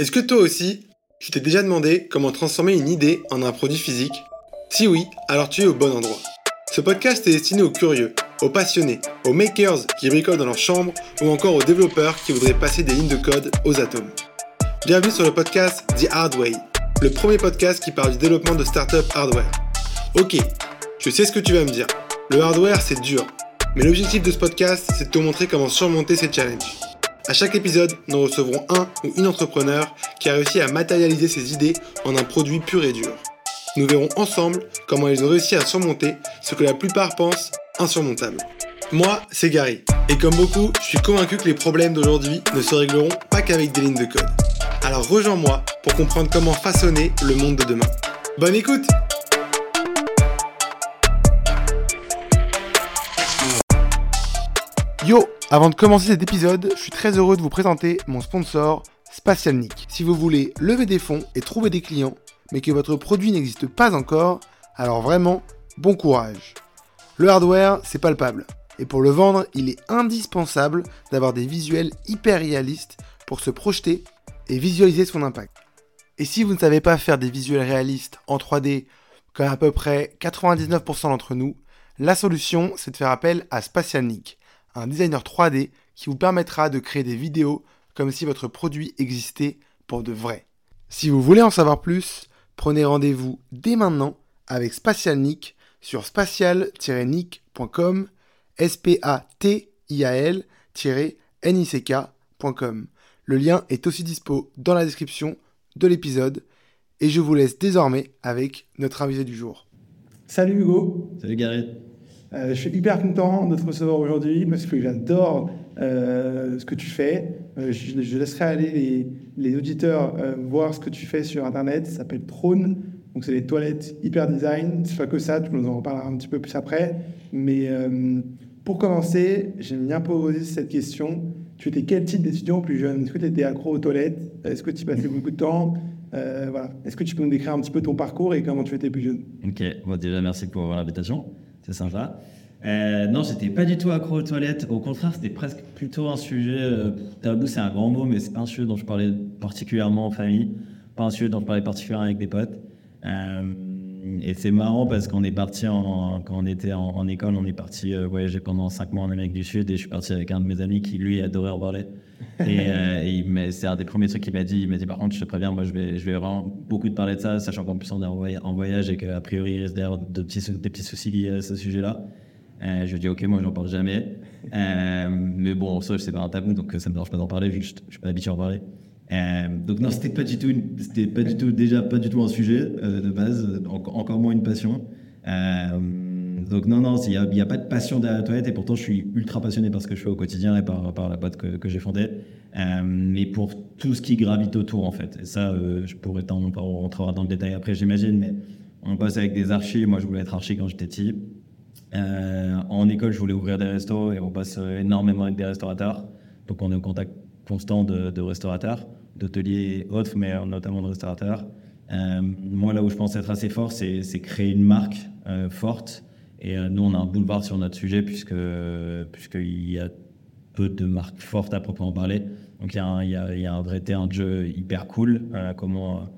Est-ce que toi aussi, tu t'es déjà demandé comment transformer une idée en un produit physique? Si oui, alors tu es au bon endroit. Ce podcast est destiné aux curieux, aux passionnés, aux makers qui bricolent dans leur chambre ou encore aux développeurs qui voudraient passer des lignes de code aux atomes. Bienvenue sur le podcast The Hard Way, le premier podcast qui parle du développement de startup hardware. Ok, je sais ce que tu vas me dire. Le hardware, c'est dur. Mais l'objectif de ce podcast, c'est de te montrer comment surmonter ces challenges. À chaque épisode, nous recevrons un ou une entrepreneur qui a réussi à matérialiser ses idées en un produit pur et dur. Nous verrons ensemble comment ils ont réussi à surmonter ce que la plupart pensent insurmontable. Moi, c'est Gary, et comme beaucoup, je suis convaincu que les problèmes d'aujourd'hui ne se régleront pas qu'avec des lignes de code. Alors rejoins-moi pour comprendre comment façonner le monde de demain. Bonne écoute Yo Avant de commencer cet épisode, je suis très heureux de vous présenter mon sponsor, Spatialnik. Si vous voulez lever des fonds et trouver des clients, mais que votre produit n'existe pas encore, alors vraiment, bon courage. Le hardware, c'est palpable. Et pour le vendre, il est indispensable d'avoir des visuels hyper réalistes pour se projeter et visualiser son impact. Et si vous ne savez pas faire des visuels réalistes en 3D, comme à peu près 99% d'entre nous, la solution, c'est de faire appel à Spatialnik un designer 3D qui vous permettra de créer des vidéos comme si votre produit existait pour de vrai. Si vous voulez en savoir plus, prenez rendez-vous dès maintenant avec Spatialnik sur spatial-nick.com s p a t i a l n i c kcom Le lien est aussi dispo dans la description de l'épisode et je vous laisse désormais avec notre invité du jour. Salut Hugo. Salut Gary. Euh, je suis hyper content de te recevoir aujourd'hui parce que j'adore euh, ce que tu fais. Euh, je, laisserai aller les, auditeurs voir ce que tu fais sur Internet. Ça s'appelle Trône. Donc, c'est des toilettes hyper design. C'est pas que ça, tu nous en reparleras un petit peu plus après. Mais pour commencer, j'aime bien poser cette question. Tu étais quel type d'étudiant plus jeune? Est-ce que tu étais accro aux toilettes? Est-ce que tu passais beaucoup de temps? Est-ce que tu peux nous décrire un petit peu ton parcours et comment tu étais plus jeune? Ok, bon, déjà merci pour l'invitation c'est sympa. Euh, non, j'étais pas du tout accro aux toilettes. Au contraire, c'était presque plutôt un sujet. Euh, tabou, c'est un grand mot, mais c'est un sujet dont je parlais particulièrement en famille, pas un sujet dont je parlais particulièrement avec des potes. Euh, et c'est marrant parce qu'on est parti quand on était en, école, on est parti euh, voyager pendant 5 mois en Amérique du Sud et je suis parti avec un de mes amis qui lui adorait en parler. Et, et c'est un des premiers trucs qu'il m'a dit. Il m'a dit par contre, je te préviens, moi je vais, je vais vraiment beaucoup te parler de ça, sachant qu'en plus on est en voyage et qu'a priori il risque d'avoir de petits, des petits soucis liés à ce sujet-là. Euh, je dis ok, moi j'en parle jamais. Euh, mais bon, ça c'est pas un tabou, donc ça me dérange pas d'en parler vu que je, je suis pas habitué à en parler. Euh, donc non, c'était pas du tout, c'était pas du tout déjà pas du tout un sujet de base, encore moins une passion. donc non non, il n'y a, pas de passion derrière la toilette et pourtant je suis ultra passionné par ce que je fais au quotidien et par, la boîte que, j'ai fondée. mais pour tout ce qui gravite autour en fait. Et ça, je pourrais t'en on dans le détail après, j'imagine. Mais on passe avec des archis. Moi, je voulais être archi quand j'étais petit. Euh, en école, je voulais ouvrir des restos et on passe énormément avec des restaurateurs. Donc on est en contact constant de, restaurateurs, d'hôteliers et autres, mais notamment de restaurateurs. Euh, moi, là où je pense être assez fort, c'est créer une marque euh, forte. Et nous, on a un boulevard sur notre sujet puisque puisqu'il y a peu de marques fortes à proprement parler. Donc il y, a un, il, y a, il y a un vrai terrain de jeu hyper cool. comment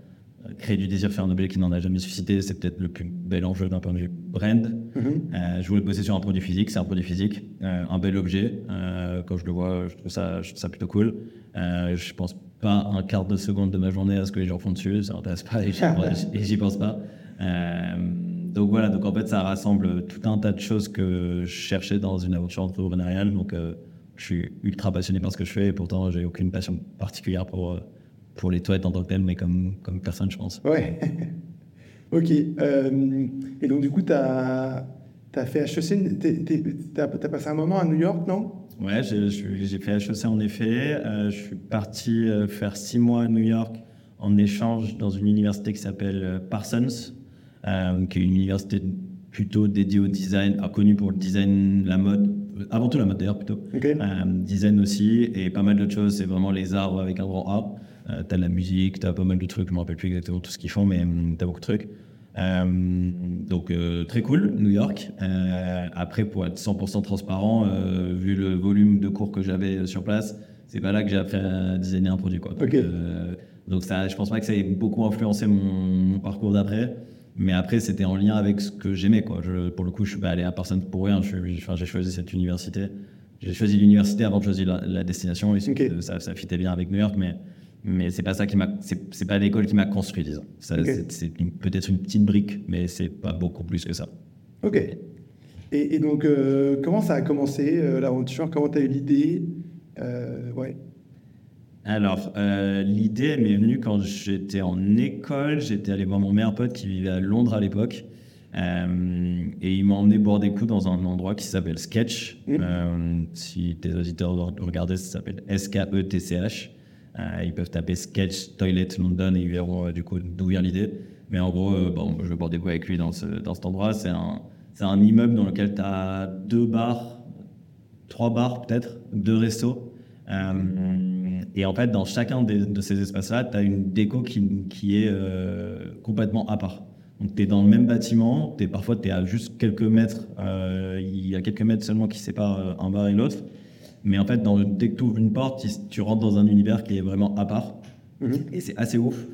créer du désir, faire un objet qui n'en a jamais suscité, c'est peut-être le plus bel enjeu d'un point de vue brand. Mhm. Euh, je voulais bosser sur un produit physique, c'est un produit physique, euh, un bel objet. Euh, quand je le vois, je trouve ça, je trouve ça plutôt cool. je pense pas un quart de seconde de ma journée à ce que les gens font dessus, ça m'intéresse pas et j'y pense pas. donc voilà, donc en fait ça rassemble tout un tas de choses que je cherchais dans une aventure entrepreneuriale. Donc je suis ultra passionné par ce que je fais et pourtant j'ai aucune passion particulière pour pour les toilettes en tant que telles, mais comme, comme personne, je pense. Ouais. ok. Euh, et donc, du coup, tu as, as, fait HEC, tu as, passé un moment à New York, non? Ouais, j'ai fait HEC en effet. Euh, je suis parti euh, faire six mois à New York en échange dans une université qui s'appelle Parsons, qui est une université plutôt dédiée au design, connue pour le design, la mode, avant tout la mode d'ailleurs plutôt, design aussi, et pas mal d'autres choses, c'est vraiment les arts avec un grand A. Euh, t'as de la musique, t'as pas mal de trucs, je me rappelle plus exactement tout ce qu'ils font, mais hum, t'as beaucoup de trucs. Euh, donc euh, très cool, New York. après, pour être 100% transparent, vu le volume de cours que j'avais sur place, c'est pas là que j'ai appris à designer un produit. Quoi. Donc, euh, donc ça, je pense pas que ça ait beaucoup influencé mon, mon parcours d'après. Mais après, c'était en lien avec ce que j'aimais. Quoi. Je, pour le coup, je suis pas allé à personne pour rien. J'ai choisi cette université. J'ai choisi l'université avant de choisir la, la destination. Et ça, ça fitait bien avec New York, mais, mais c'est pas ça qui m'a. C'est, pas l'école qui m'a construit, disons. Ça, Ok. c'est, peut-être une petite brique, mais c'est pas beaucoup plus que ça. Ok. Et, et donc, euh, comment ça a commencé euh, l'aventure? Comment tu as eu l'idée? Euh, Ouais. Alors, euh, l'idée m'est venue quand j'étais en école. J'étais allé voir mon meilleur pote qui vivait à Londres à l'époque. Euh, et il m'a emmené boire des coups dans un endroit qui s'appelle Sketch. Euh, si tes auditeurs regarder, ça s'appelle S-K-E-T-C-H. Euh, ils peuvent taper Sketch Toilet London et ils verront euh, du coup d'où vient l'idée. Mais en gros, euh, bon, je vais boire des coups avec lui dans, ce, dans cet endroit. C'est un, un immeuble dans lequel tu as deux bars, trois bars peut-être, deux restos. Et en fait, dans chacun de ces espaces-là, tu as une déco qui, qui est complètement à part. Donc, tu es dans le même bâtiment, es, parfois tu es à juste quelques mètres, il y a quelques mètres seulement qui séparent un bar et l'autre. Mais en fait, dans, dès que tu ouvres une porte, tu, rentres dans un univers qui est vraiment à part. Mhm. Et c'est assez ouf.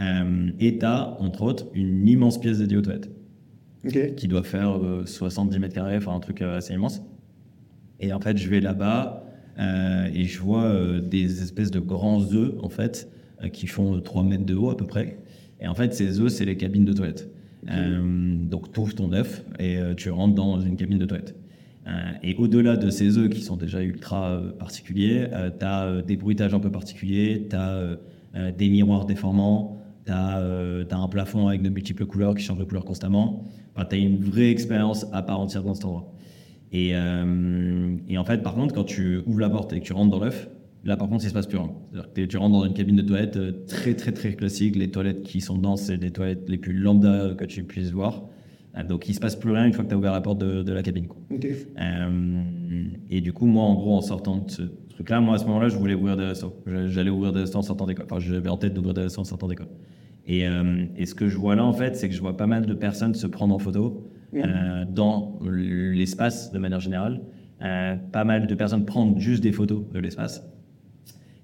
Euh, et tu as, entre autres, une immense pièce dédiée aux toilettes Ok. qui doit faire euh, 70 mètres carrés, enfin un truc euh, assez immense. Et en fait, je vais là-bas euh, et je vois euh, des espèces de grands œufs, en fait, euh, qui font 3 mètres de haut à peu près. Et en fait, ces œufs, c'est les cabines de toilette. Euh, donc, tu ouvres ton œuf et euh, tu rentres dans une cabine de toilette. Euh, et au-delà de ces œufs qui sont déjà ultra euh, particuliers, tu as des bruitages un peu particuliers, tu as des miroirs déformants, tu as, un plafond avec de multiples couleurs qui changent de couleur constamment. Enfin, tu as une vraie expérience à part entière dans cet endroit. Et, euh, et en fait, par contre, quand tu ouvres la porte et que tu rentres dans l'œuf, là par contre, il se passe plus rien. Tu rentres dans une cabine de toilette euh, très très très classique. Les toilettes qui sont dedans, c'est les toilettes les plus lambda que tu puisses voir. Euh, Donc il se passe plus rien une fois que tu as ouvert la porte de, de la cabine. quoi. Euh, et du coup, moi, en gros, en sortant de ce truc-là, moi, à ce moment-là, je voulais ouvrir des restos. J'allais ouvrir des restos en sortant d'école. Enfin, j'avais en tête d'ouvrir des restos en sortant d'école. Et, euh, et ce que je vois là, en fait, c'est que je vois pas mal de personnes se prendre en photo euh, dans l'espace de manière générale. Euh, pas mal de personnes prendre juste des photos de l'espace.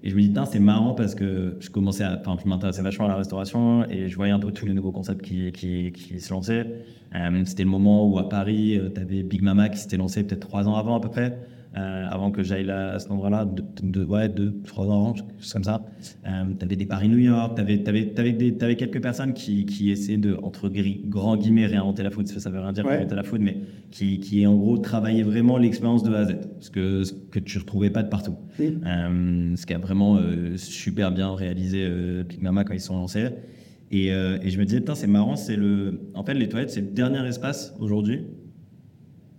Et je me dis, c'est marrant parce que je commençais à, enfin, je m'intéressais vachement à la restauration et je voyais un peu tous les nouveaux concepts qui, se lançaient. Euh, c'était le moment où à Paris, tu avais Big Mama qui s'était lancé peut-être trois ans avant à peu près, euh, avant que j'aille à cet endroit-là, de, de- ouais, deux, trois ans avant, quelque chose comme ça. Euh, tu avais des Paris-New York, tu avais, t'avais quelques personnes qui, qui essayaient de, entre gris- grands guillemets, réinventer la food, ça veut rien dire Ouais. réinventer la food, mais qui, qui en gros travaillaient vraiment l'expérience de A à Z, ce que, ce que tu ne retrouvais pas de partout. Euh, ce qui a vraiment euh, super bien réalisé euh, Mama quand ils sont lancés. Et, et je me disais, putain, c'est marrant, c'est le. En fait, les toilettes, c'est le dernier espace aujourd'hui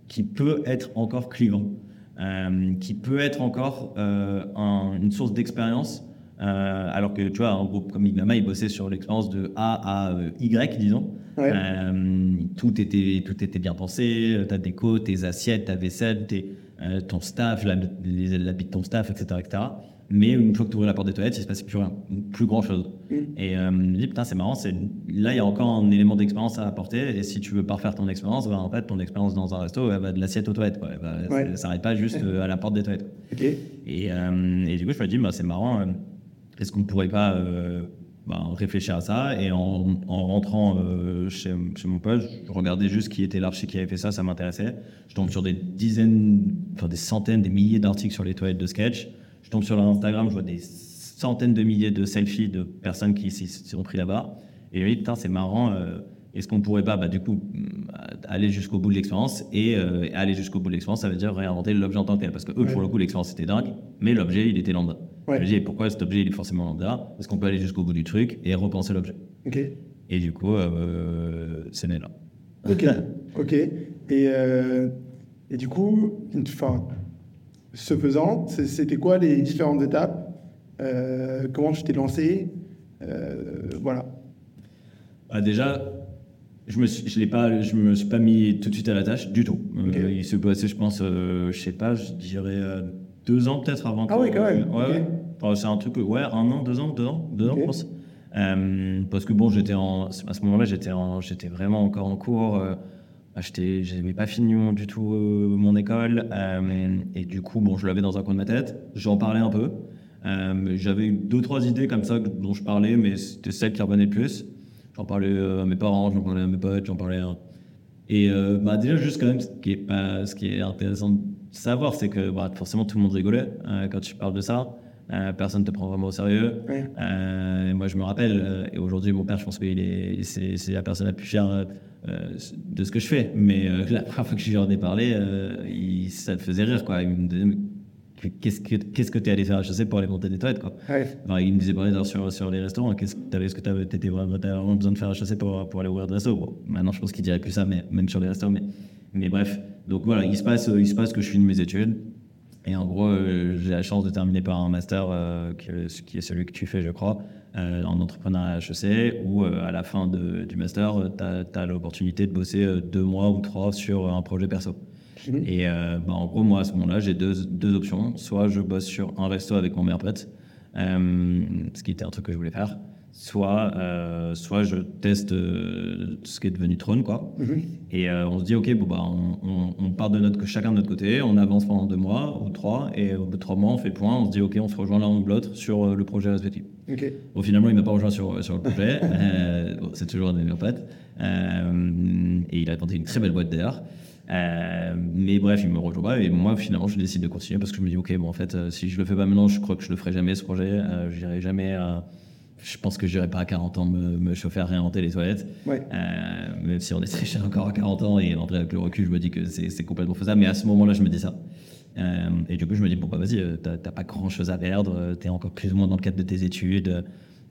qui peut être encore clivant, euh, qui peut être encore euh, un- une source d'expérience. euh, alors que tu vois, un groupe comme Big Mama, il bossait sur l'expérience de A à Y, disons. Ouais. Tout, était, tout était bien pensé, ta déco, tes assiettes, ta vaisselle, tes, ton staff, l'habit de ton staff, etc., etc. Mais une fois que tu ouvrais la porte des toilettes, il se passait plus rien, plus grand chose. Mm. Et euh, je me dis, putain, c'est marrant, c'est, là, il y a encore un élément d'expérience à apporter. Et si tu veux pas refaire ton expérience, bah, en fait, ton expérience dans un resto, elle va de l'assiette aux toilettes. Quoi. Elle va- Ouais. S'arrête pas juste euh, à la porte des toilettes. Et, euh, et du coup, je me dis, bah, c'est marrant, est-ce qu'on ne pourrait pas euh, bah, réfléchir à ça? Et en, en rentrant chez, chez mon pote, je regardais juste qui était l'archi qui avait fait ça, ça m'intéressait. Je tombe sur des dizaines, enfin des centaines, des milliers d'articles sur les toilettes de sketch. Je tombe sur leur Instagram, je vois des centaines de milliers de selfies de personnes qui s'y sont pris là-bas. Et je me dis, putain, c'est marrant. euh, est-ce qu'on pourrait pas, bah, du coup, mm, aller jusqu'au bout de l'expérience et euh, aller jusqu'au bout de l'expérience, ça veut dire réinventer l'objet en tant que tel. Parce que eux, Ouais. pour le coup, l'expérience était dingue, mais l'objet, il était lambda. Ouais. Je me dis, pourquoi cet objet, il est forcément lambda? Parce qu'on peut aller jusqu'au bout du truc et repenser l'objet? Ok. Et du coup, euh, c'est né là. Ok. ok. Et, euh, et du coup, une- enfin, ce faisant, c'était quoi les différentes étapes Euh, Comment tu t'es lancé Euh, Voilà. Ah, déjà, je me suis, je l'ai pas, je me suis pas mis tout de suite à la tâche du tout. Euh, Ok. il s'est passé, je pense, euh, je sais pas, je dirais euh, deux ans peut-être avant. Ah que- oui, quand même. Ouais, c'est un truc, ouais, un an, deux ans, deux ans, deux ans, je pense. Euh, parce que bon, j'étais en, à ce moment-là, j'étais j'étais vraiment encore en cours. J'étais, j'avais pas fini mon- du tout euh, mon école, euh, et du coup, bon, je l'avais dans un coin de ma tête. J'en parlais un peu. Euh, J'avais eu deux, trois idées comme ça dont je parlais, mais c'était celle qui revenait le plus. J'en parlais à mes parents, j'en parlais à mes potes, j'en parlais à... Et bah, déjà, juste quand même, ce qui est, pas, ce qui est intéressant de savoir, c'est que bah, forcément tout le monde rigolait quand tu parles de ça. Euh, personne ne te prend vraiment au sérieux. Ouais. Euh, moi, je me rappelle, euh, et aujourd'hui, mon père, je pense qu'il est, c'est, c'est la personne la plus euh, de ce que je fais. Mais la première fois que je lui en ai parlé, il, ça le faisait rire, quoi. Il me disait, mais qu'est-ce que qu'est-ce que t'es allé faire? À HEC pour aller monter des toilettes, quoi. Ouais. Il me disait pareil d'ailleurs, sur, sur les restaurants. Qu'est-ce que t'avais, est-ce que t'avais, t'étais vraiment, t'avais vraiment besoin de faire HEC pour, pour aller ouvrir des restos? Bon, Maintenant, je pense qu'il dirait plus ça, mais même sur les restos. Mais, mais bref, donc voilà, il se passe, il se passe que je finis mes études. Et en gros, euh, j'ai la chance de terminer par un master euh, qui, est, celui que tu fais, je crois, euh, en entrepreneuriat HEC, où euh, à la fin de- du master, tu as, l'opportunité de bosser deux mois ou trois sur un projet perso. Mhm. Et bah, en gros, moi, à ce moment-là, j'ai deux, deux options. Soit je bosse sur un resto avec mon meilleur pote, ce qui était un truc que je voulais faire. Soit, euh, soit je teste euh, ce qui est devenu Trône, quoi. Mhm. Et euh, on se dit, ok, bon, bah, on, on- on part de notre, chacun de notre côté, on avance pendant deux mois ou trois, et au bout de trois mois, on fait point, on se dit, ok, on se rejoint l'un ou l'autre sur le projet respectif. Bon, finalement, il m'a pas rejoint sur, sur le projet. Bon, c'est toujours un. Euh, et il a tenté une très belle boîte d'ailleurs. Euh, mais bref, il me rejoint pas. Et moi, finalement, je décide de continuer parce que je me dis, OK, bon, en fait, euh, si je le fais pas maintenant, je crois que je le ferai jamais ce projet. Euh, j'irai jamais Je pense que j'irai pas à 40 ans me, me chauffer à réinventer les toilettes. Ouais. Euh, même si on est très cher encore à 40 ans. Et en vrai, avec le recul, je me dis que c'est complètement faisable. Mais à ce moment-là, je me dis ça. Euh, et du coup, je me dis, bon, bah, vas-y, euh, t'as pas grand chose à perdre, t'es encore plus ou moins dans le cadre de tes études.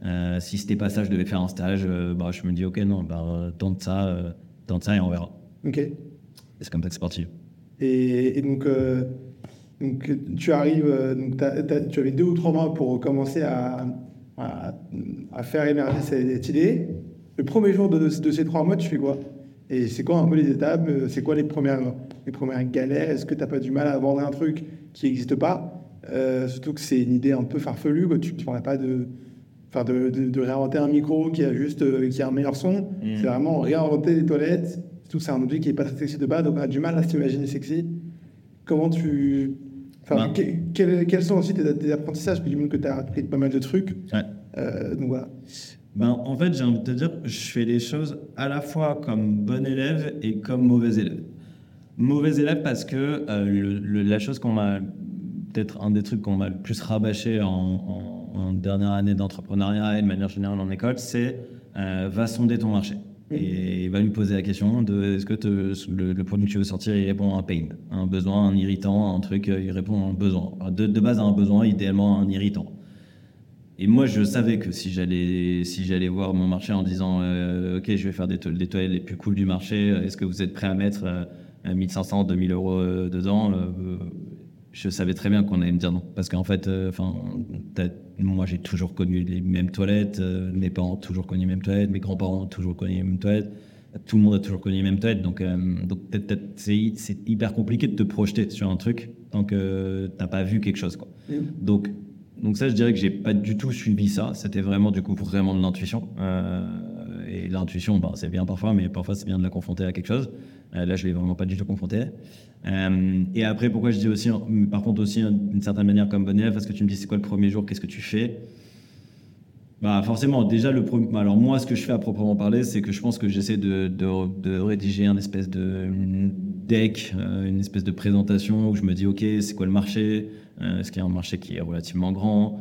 Euh, si c'était pas ça, je devais faire un stage, bah, je me dis, ok, non, bah, tente ça, tente ça et on verra. Ok. Et c'est comme ça que c'est parti. Et, et donc, donc, tu arrives, donc tu avais deux ou trois mois pour commencer à, à, à faire émerger cette idée. Le premier jour de, de ces trois mois, tu fais quoi? Et c'est quoi un peu les étapes? C'est quoi les premières, les premières galères? Est-ce que tu n'as pas du mal à vendre un truc qui n'existe pas? Euh, Surtout que c'est une idée un peu farfelue, quoi. tu ne pas de, enfin de, réinventer un micro qui a juste euh, qui a un meilleur son. Mm. C'est vraiment réinventer les toilettes. Surtout que c'est un objet qui n'est pas très sexy de base, donc on a du mal à s'imaginer sexy. Comment tu. Enfin, Ben. que- quels, quels sont aussi tes, tes apprentissages? Parce que tu as appris pas mal de trucs. Ouais. Euh, donc voilà. Ben, en fait, j'ai envie de te dire, je fais les choses à la fois comme bon élève et comme mauvais élève. Mauvais élève parce que euh, le- le- la chose qu'on m'a, peut-être un des trucs qu'on m'a le plus rabâché en, en- en dernière année d'entrepreneuriat et de manière générale en école, c'est euh, va sonder ton marché. Et va lui poser la question de est-ce que le, produit que tu veux sortir il répond à un pain, un besoin, un irritant, un truc, euh, il répond à un besoin. De, de base à un besoin, idéalement un irritant. Et moi, je savais que si j'allais si j'allais voir mon marché en disant euh, ok, je vais faire des, to- des toilettes les plus cool du marché, euh, est-ce que vous êtes prêt à mettre euh, 1500, 2000 euros dedans Je savais très bien qu'on allait me dire non, parce qu'en fait, euh, enfin, moi j'ai toujours connu les mêmes toilettes, euh, mes parents ont toujours connu les mêmes toilettes, mes grands-parents ont toujours connu les mêmes toilettes. Tout le monde a toujours connu les mêmes toilettes, donc, euh, donc c'est hyper compliqué de te projeter sur un truc tant que t'as pas vu quelque chose. Quoi. Donc, donc ça, je dirais que j'ai pas du tout suivi ça. C'était vraiment du coup vraiment de l'intuition. Et l'intuition, ben, c'est bien parfois, mais parfois c'est bien de la confronter à quelque chose. Euh, là, je l'ai vraiment pas du tout confronté. Euh, et après, pourquoi je dis aussi, par contre aussi d'une certaine manière comme bon élève, parce que tu me dis c'est quoi le premier jour, qu'est-ce que tu fais? Bah forcément, déjà le premier. Alors moi, ce que je fais à proprement parler, c'est que je pense que j'essaie de, rédiger un espèce de deck, euh, une espèce de présentation où je me dis ok, c'est quoi le marché? Euh, Est-ce qu'il y a un marché qui est relativement grand?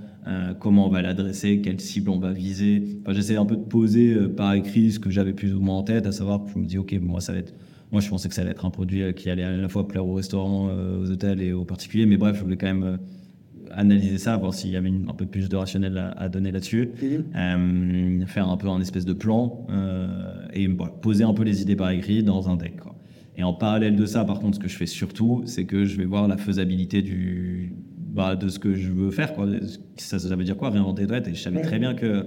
Comment on va l'adresser? Quelle cible on va viser? J'essaie un peu de poser par écrit ce que j'avais plus ou moins en tête, à savoir, je me dis ok, moi ça va être. Moi, je pensais que ça allait être un produit euh, qui allait à la fois plaire aux restaurants, euh, aux hôtels et aux particuliers, mais bref, je voulais quand même euh, analyser ça, voir s'il y avait une- un peu plus de rationnel à, à donner là-dessus. Euh, faire un peu un espèce de plan euh, et bon, poser un peu les idées par écrit dans un deck. quoi. Et en parallèle de ça, par contre, ce que je fais surtout, c'est que je vais voir la faisabilité du, bah, de ce que je veux faire. Quoi. Ça, ça veut dire quoi? Réinventer toilettes. Et je savais très bien que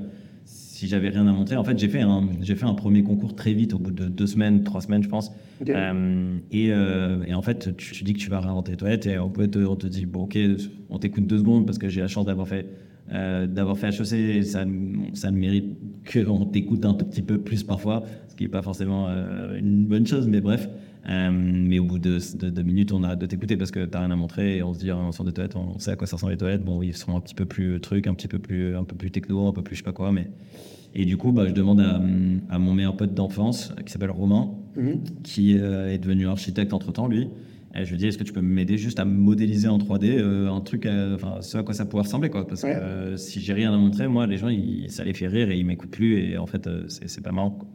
si j'avais rien à montrer, en fait, j'ai fait, un, j'ai fait un premier concours très vite, au bout de deux semaines, trois semaines, je pense. Euh, et, euh, et en fait, tu, tu dis que tu vas réinventer les toilettes et on, peut te, on te dit, bon, ok, on t'écoute deux secondes parce que j'ai la chance d'avoir fait, euh, d'avoir fait HEC. et Ça, ça ne mérite qu'on t'écoute un tout petit peu plus parfois, ce qui n'est pas forcément une bonne chose, mais bref. Euh, mais au bout de deux minutes, on arrête de t'écouter parce que t'as rien à montrer et on se dit, on sort des toilettes, on sait à quoi ça ressemble les toilettes. Bon, ils sont un petit peu plus truc, un petit peu plus, un peu plus techno, un peu plus je sais pas quoi, mais. Et du coup, bah, je demande à, à mon meilleur pote d'enfance qui s'appelle Romain, Mhm. qui euh, est devenu architecte entre temps, lui. Et je lui dis, est-ce que tu peux m'aider juste à modéliser en 3D euh, un truc, euh, enfin, ce à quoi ça pourrait ressembler, quoi? Parce Ouais. que euh, si j'ai rien à montrer, moi, les gens, ils- ça les fait rire et ils m'écoutent plus. Et en fait, euh, c'est pas marrant. quoi.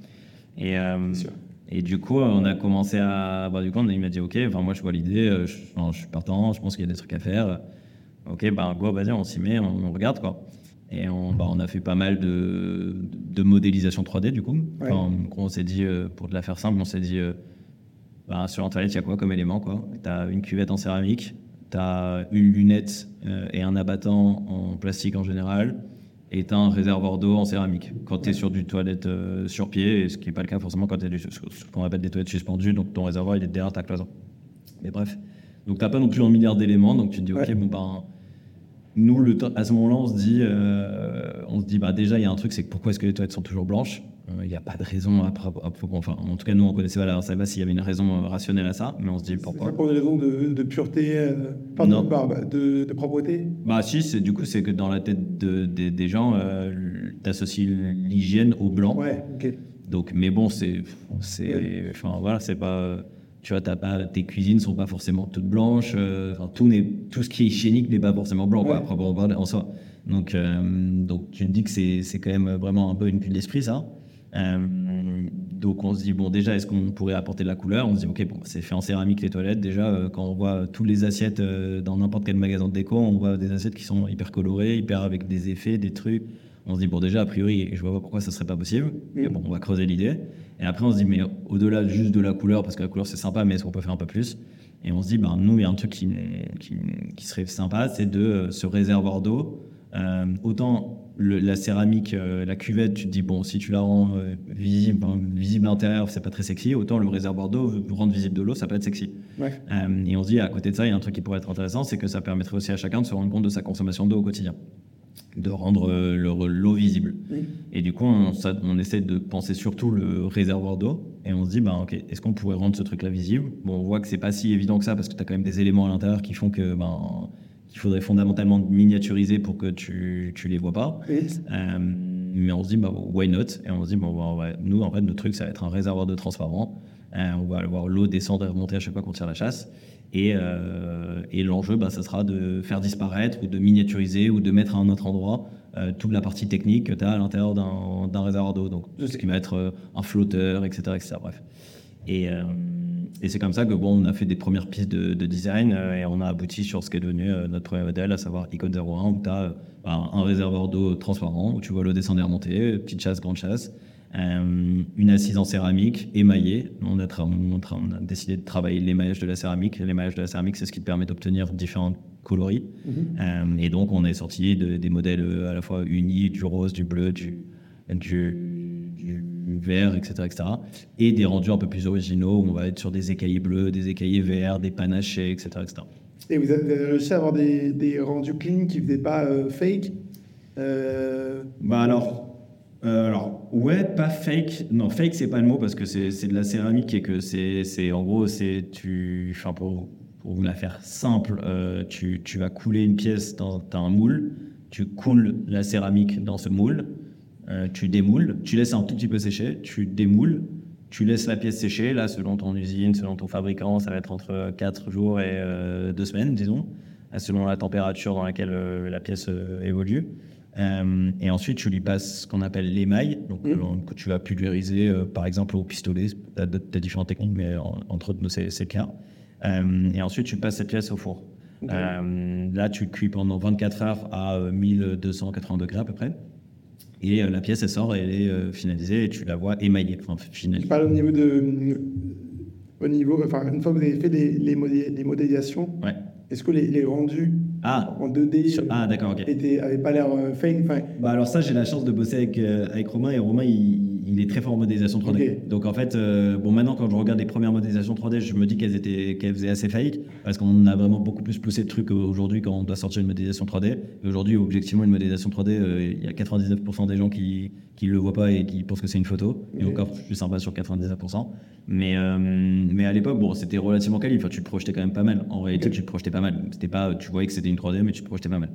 Et, euh, sûr. Et du coup, on a commencé à. Bah, du coup, on- il m'a dit, OK, enfin, moi, je vois l'idée, euh, je, enfin, je suis partant, je pense qu'il y a des trucs à faire. OK, bah, go, vas-y, on s'y met, on, on regarde, quoi. Et on, bah, on a fait pas mal de, de modélisation 3D, du coup. Enfin, donc, on s'est dit, euh, pour te la faire simple, on s'est dit, euh, bah, sur Internet, il y a quoi comme élément quoi? Tu as une cuvette en céramique, tu as une lunette euh, et un abattant en plastique en général, as un réservoir d'eau en céramique. Quand tu es sur du toilette euh, sur pied, et ce qui n'est pas le cas forcément quand tu sur ce qu'on appelle des toilettes suspendues, donc ton réservoir il est derrière ta cloison. Mais bref. Donc tu n'as pas non plus un milliard d'éléments, donc tu te dis, ok, Ouais. bon ben. Nous, le à ce moment-là, on se dit, euh, on se dit bah, déjà, il y a un truc, c'est que pourquoi est-ce que les toilettes sont toujours blanches? Il n'y a pas de raison, à, à propos- enfin, en tout cas, nous, on connaissait pas, la- on savait pas s'il y avait une raison euh, rationnelle à ça, mais on se dit pourquoi. pas pour des raisons de, de pureté, euh, pardon, bah, bah, de, de propreté. Bah si, c'est du coup, c'est que dans la tête de- des- des gens, euh, t'associes l'hygiène au blanc. Ouais, ok. Donc, mais bon, c'est, c'est, enfin voilà, c'est pas, tu vois, t'as pas, tes cuisines sont pas forcément toutes blanches. euh, Enfin, tout n'est, tout ce qui est hygiénique n'est pas forcément blanc, quoi, Ouais. parler, en soi. Donc, euh, donc tu te dis que c'est, c'est quand même vraiment un peu une pile d'esprit, ça. Euh, donc on se dit bon déjà est-ce qu'on pourrait apporter de la couleur? On se dit ok bon c'est fait en céramique les toilettes. Déjà euh, quand on voit tous les assiettes euh, dans n'importe quel magasin de déco on voit des assiettes qui sont hyper colorées hyper avec des effets des trucs. On se dit bon déjà a priori je vois pas pourquoi ça serait pas possible. Mais bon on va creuser l'idée. Et après on se dit mais au-delà juste de la couleur parce que la couleur c'est sympa mais est-ce qu'on peut faire un peu plus? Et on se dit ben nous il y a un truc qui, qui, qui serait sympa c'est de ce réservoir d'eau. Autant le- la céramique, euh, la cuvette, tu te dis, bon, si tu la rends euh, visible, à l'intérieur, c'est pas très sexy. Autant le réservoir d'eau, rendre visible de l'eau, ça peut être sexy. Ouais. Euh, et on se dit, à côté de ça, il y a un truc qui pourrait être intéressant, c'est que ça permettrait aussi à chacun de se rendre compte de sa consommation d'eau au quotidien, de rendre euh, le- l'eau visible. Oui. Et du coup, on, ça- on essaie de penser surtout le réservoir d'eau, et on se dit, bah, ok, est-ce qu'on pourrait rendre ce truc-là visible? Bon, on voit que c'est pas si évident que ça, parce que tu as quand même des éléments à l'intérieur qui font que, ben, qu'il faudrait fondamentalement miniaturiser pour que tu, tu les vois pas. Oui. Euh, mais on se dit, bah, why not? Et on se dit, bon, bah, ouais, nous, en fait, notre truc, ça va être un réservoir d'eau transparent. Euh, on va voir l'eau descendre et remonter à chaque fois qu'on tire la chasse. Et, euh, et l'enjeu, bah, ça sera de faire disparaître ou de miniaturiser ou de mettre à un autre endroit euh, toute la partie technique que tu as à l'intérieur d'un réservoir d'eau. Donc, ce qui va être un flotteur, etc. etc. bref. Et, et c'est comme ça que bon, on a fait des premières pistes de, de design euh, et on a abouti sur ce qui est devenu euh, notre premier modèle, à savoir Icon 01, où tu as un réservoir d'eau transparent, où tu vois l'eau descendre et remonter, petite chasse, grande chasse, euh, une assise en céramique émaillée. On a, on on décidé de travailler l'émaillage de la céramique. L'émaillage de la céramique, c'est ce qui te permet d'obtenir différents coloris. Mhm. Euh, et donc, on est sorti de- des modèles euh, à la fois unis, du rose, du bleu, du vert, etc., etc. Et des rendus un peu plus originaux, où on va être sur des écaillés bleus, des écaillés verts, des panachés, etc., etc. Et vous avez réussi à avoir des, des rendus clean qui ne faisaient pas euh, fake Euh, Bah alors, euh, alors, ouais, pas fake. Non, fake, c'est pas le mot parce que c'est de la céramique et que c'est, en gros, c'est tu, enfin pour, pour vous la faire simple, euh, tu, tu vas couler une pièce dans t'as un moule, tu coules la céramique dans ce moule, euh, tu démoules, tu laisses un tout petit peu sécher, tu démoules, tu laisses la pièce sécher. Là, selon ton usine, selon ton fabricant, ça va être entre 4 jours et 2 semaines, disons, euh, selon la température dans laquelle euh, la pièce euh, évolue. Euh, et ensuite, tu lui passes ce qu'on appelle l'émail, donc euh, que tu vas pulvériser, euh, par exemple, au pistolet. Tu as, différentes techniques, mais en- entre autres, c'est le cas. Euh, et ensuite, tu passes cette pièce au four. Euh, là, tu cuis pendant 24 heures à euh, 1280 degrés à peu près. Et euh, la pièce, elle sort elle est euh, finalisée et tu la vois émaillée, enfin finalisée. Je parle au niveau de. Au niveau, enfin, une fois que vous avez fait les, les, modé- les modélisations, Ouais. est-ce que les, les rendus Ah, en 2D sur- ah d'accord, ok. étaient, avaient pas l'air euh, fake? Enfin, Bah alors ça, j'ai la chance de bosser avec, avec Romain et Romain, il, il est très fort en modélisation 3D. Ok. Donc en fait, euh, bon maintenant quand je regarde les premières modélisations 3D, je me dis qu'elles étaient, qu'elles faisaient assez faillite parce qu'on a vraiment beaucoup plus poussé de trucs aujourd'hui quand on doit sortir une modélisation 3D. Et aujourd'hui, objectivement, une modélisation 3D, euh, il y a 99% des gens qui qui le voient pas et qui pensent que c'est une photo. Et Ok. encore plus sympa sur 99%. Mais euh, mais à l'époque, bon, c'était relativement quali. Enfin, tu te projetais quand même pas mal. En réalité, tu te projetais pas mal. C'était pas, tu voyais que c'était une 3D, mais tu te projetais pas mal.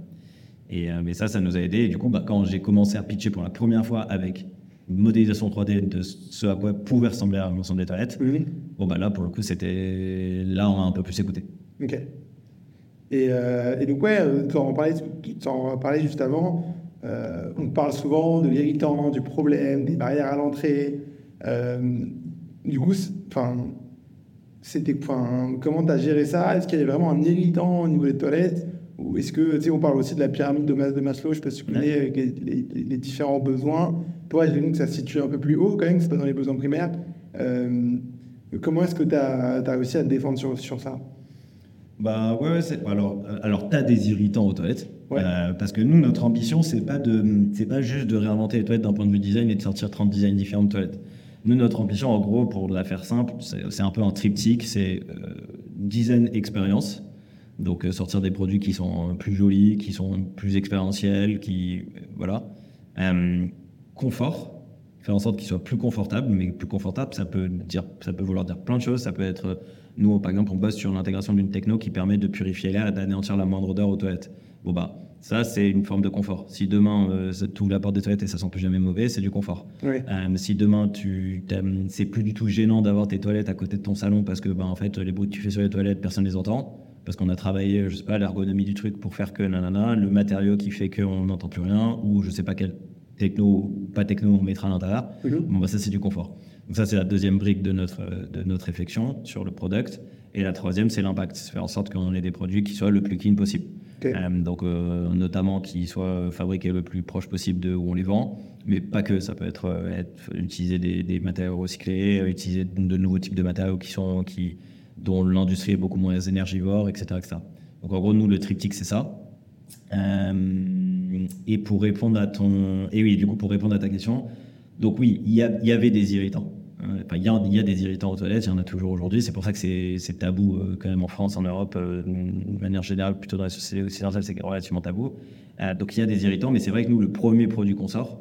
Et mais ça, ça nous a aidé. Et du coup, bah, quand j'ai commencé à pitcher pour la première fois avec une modélisation 3D de ce à quoi pouvait ressembler ensemble des toilettes, Mhm. bon bah là, pour le coup, c'était là, on a un peu plus écouté. Ok. Et, euh, et donc, ouais, tu en parlais, t'en parlais juste avant. Euh, on parle souvent de l'irritant, du problème, des barrières à l'entrée. Euh, du coup, enfin, c'était, comment tu as géré ça? Est-ce qu'il y avait vraiment un irritant au niveau des toilettes? Ou est-ce que, tu sais, on parle aussi de la pyramide de, de Maslow, je sais pas si tu connais avec les, les- les différents besoins. Toi, vu que ça se situe un peu plus haut quand même, c'est pas dans les besoins primaires. Euh, comment est-ce que tu as, réussi à te défendre sur, sur ça? Bah ouais, alors, euh, alors tu as des irritants aux toilettes. Ouais. Euh, parce que nous, notre ambition, c'est pas, de, pas juste de réinventer les toilettes d'un point de vue design et de sortir 30 designs différents de toilettes. Nous, notre ambition, en gros, pour la faire simple, c'est, c'est un peu un triptyque c'est euh, design expérience. Donc, euh, sortir des produits qui sont plus jolis, qui sont plus expérientiels, qui. voilà. Euh, confort, faire en sorte qu'il soit plus confortable, mais plus confortable, ça peut, dire, ça peut vouloir dire plein de choses. Ça peut être, euh, nous, par exemple, on bosse sur l'intégration d'une techno qui permet de purifier l'air et d'anéantir la moindre odeur aux toilettes. Bon, bah, ça, c'est une forme de confort. Si demain, euh, t'ouvre la porte des toilettes et ça sent plus jamais mauvais, c'est du confort. Oui. Euh, si demain, tu, c'est plus du tout gênant d'avoir tes toilettes à côté de ton salon parce que, bah, en fait, les bruits que tu fais sur les toilettes, personne les entend. Parce qu'on a travaillé, je sais pas, l'ergonomie du truc pour faire que nanana, le matériau qui fait qu'on n'entend plus rien, ou je sais pas quel techno ou pas techno on mettra à l'intérieur. Mhm. Bon, bah, ça, c'est du confort. Donc, ça, c'est la deuxième brique de notre, de notre réflexion sur le product. Et la troisième, c'est l'impact. C'est faire en sorte qu'on ait des produits qui soient le plus clean possible. Euh, donc, euh, notamment qu'ils soient fabriqués le plus proche possible de où on les vend. Mais pas que. Ça peut être, euh, être- utiliser des, des matériaux recyclés, utiliser de nouveaux types de matériaux qui sont, qui, dont l'industrie est beaucoup moins énergivore, etc., etc. Donc, en gros, nous, le triptyque, c'est ça. Euh, et pour répondre à ton. Et oui, du coup, pour répondre à ta question, donc oui, il y, y avait des irritants. Euh, il y, a, des irritants aux toilettes, il y en a toujours aujourd'hui. C'est pour ça que c'est tabou euh, quand même en France, en Europe, de manière générale, plutôt dans la société occidentale, c'est relativement tabou. Donc il y a des irritants, mais c'est vrai que nous, le premier produit qu'on sort,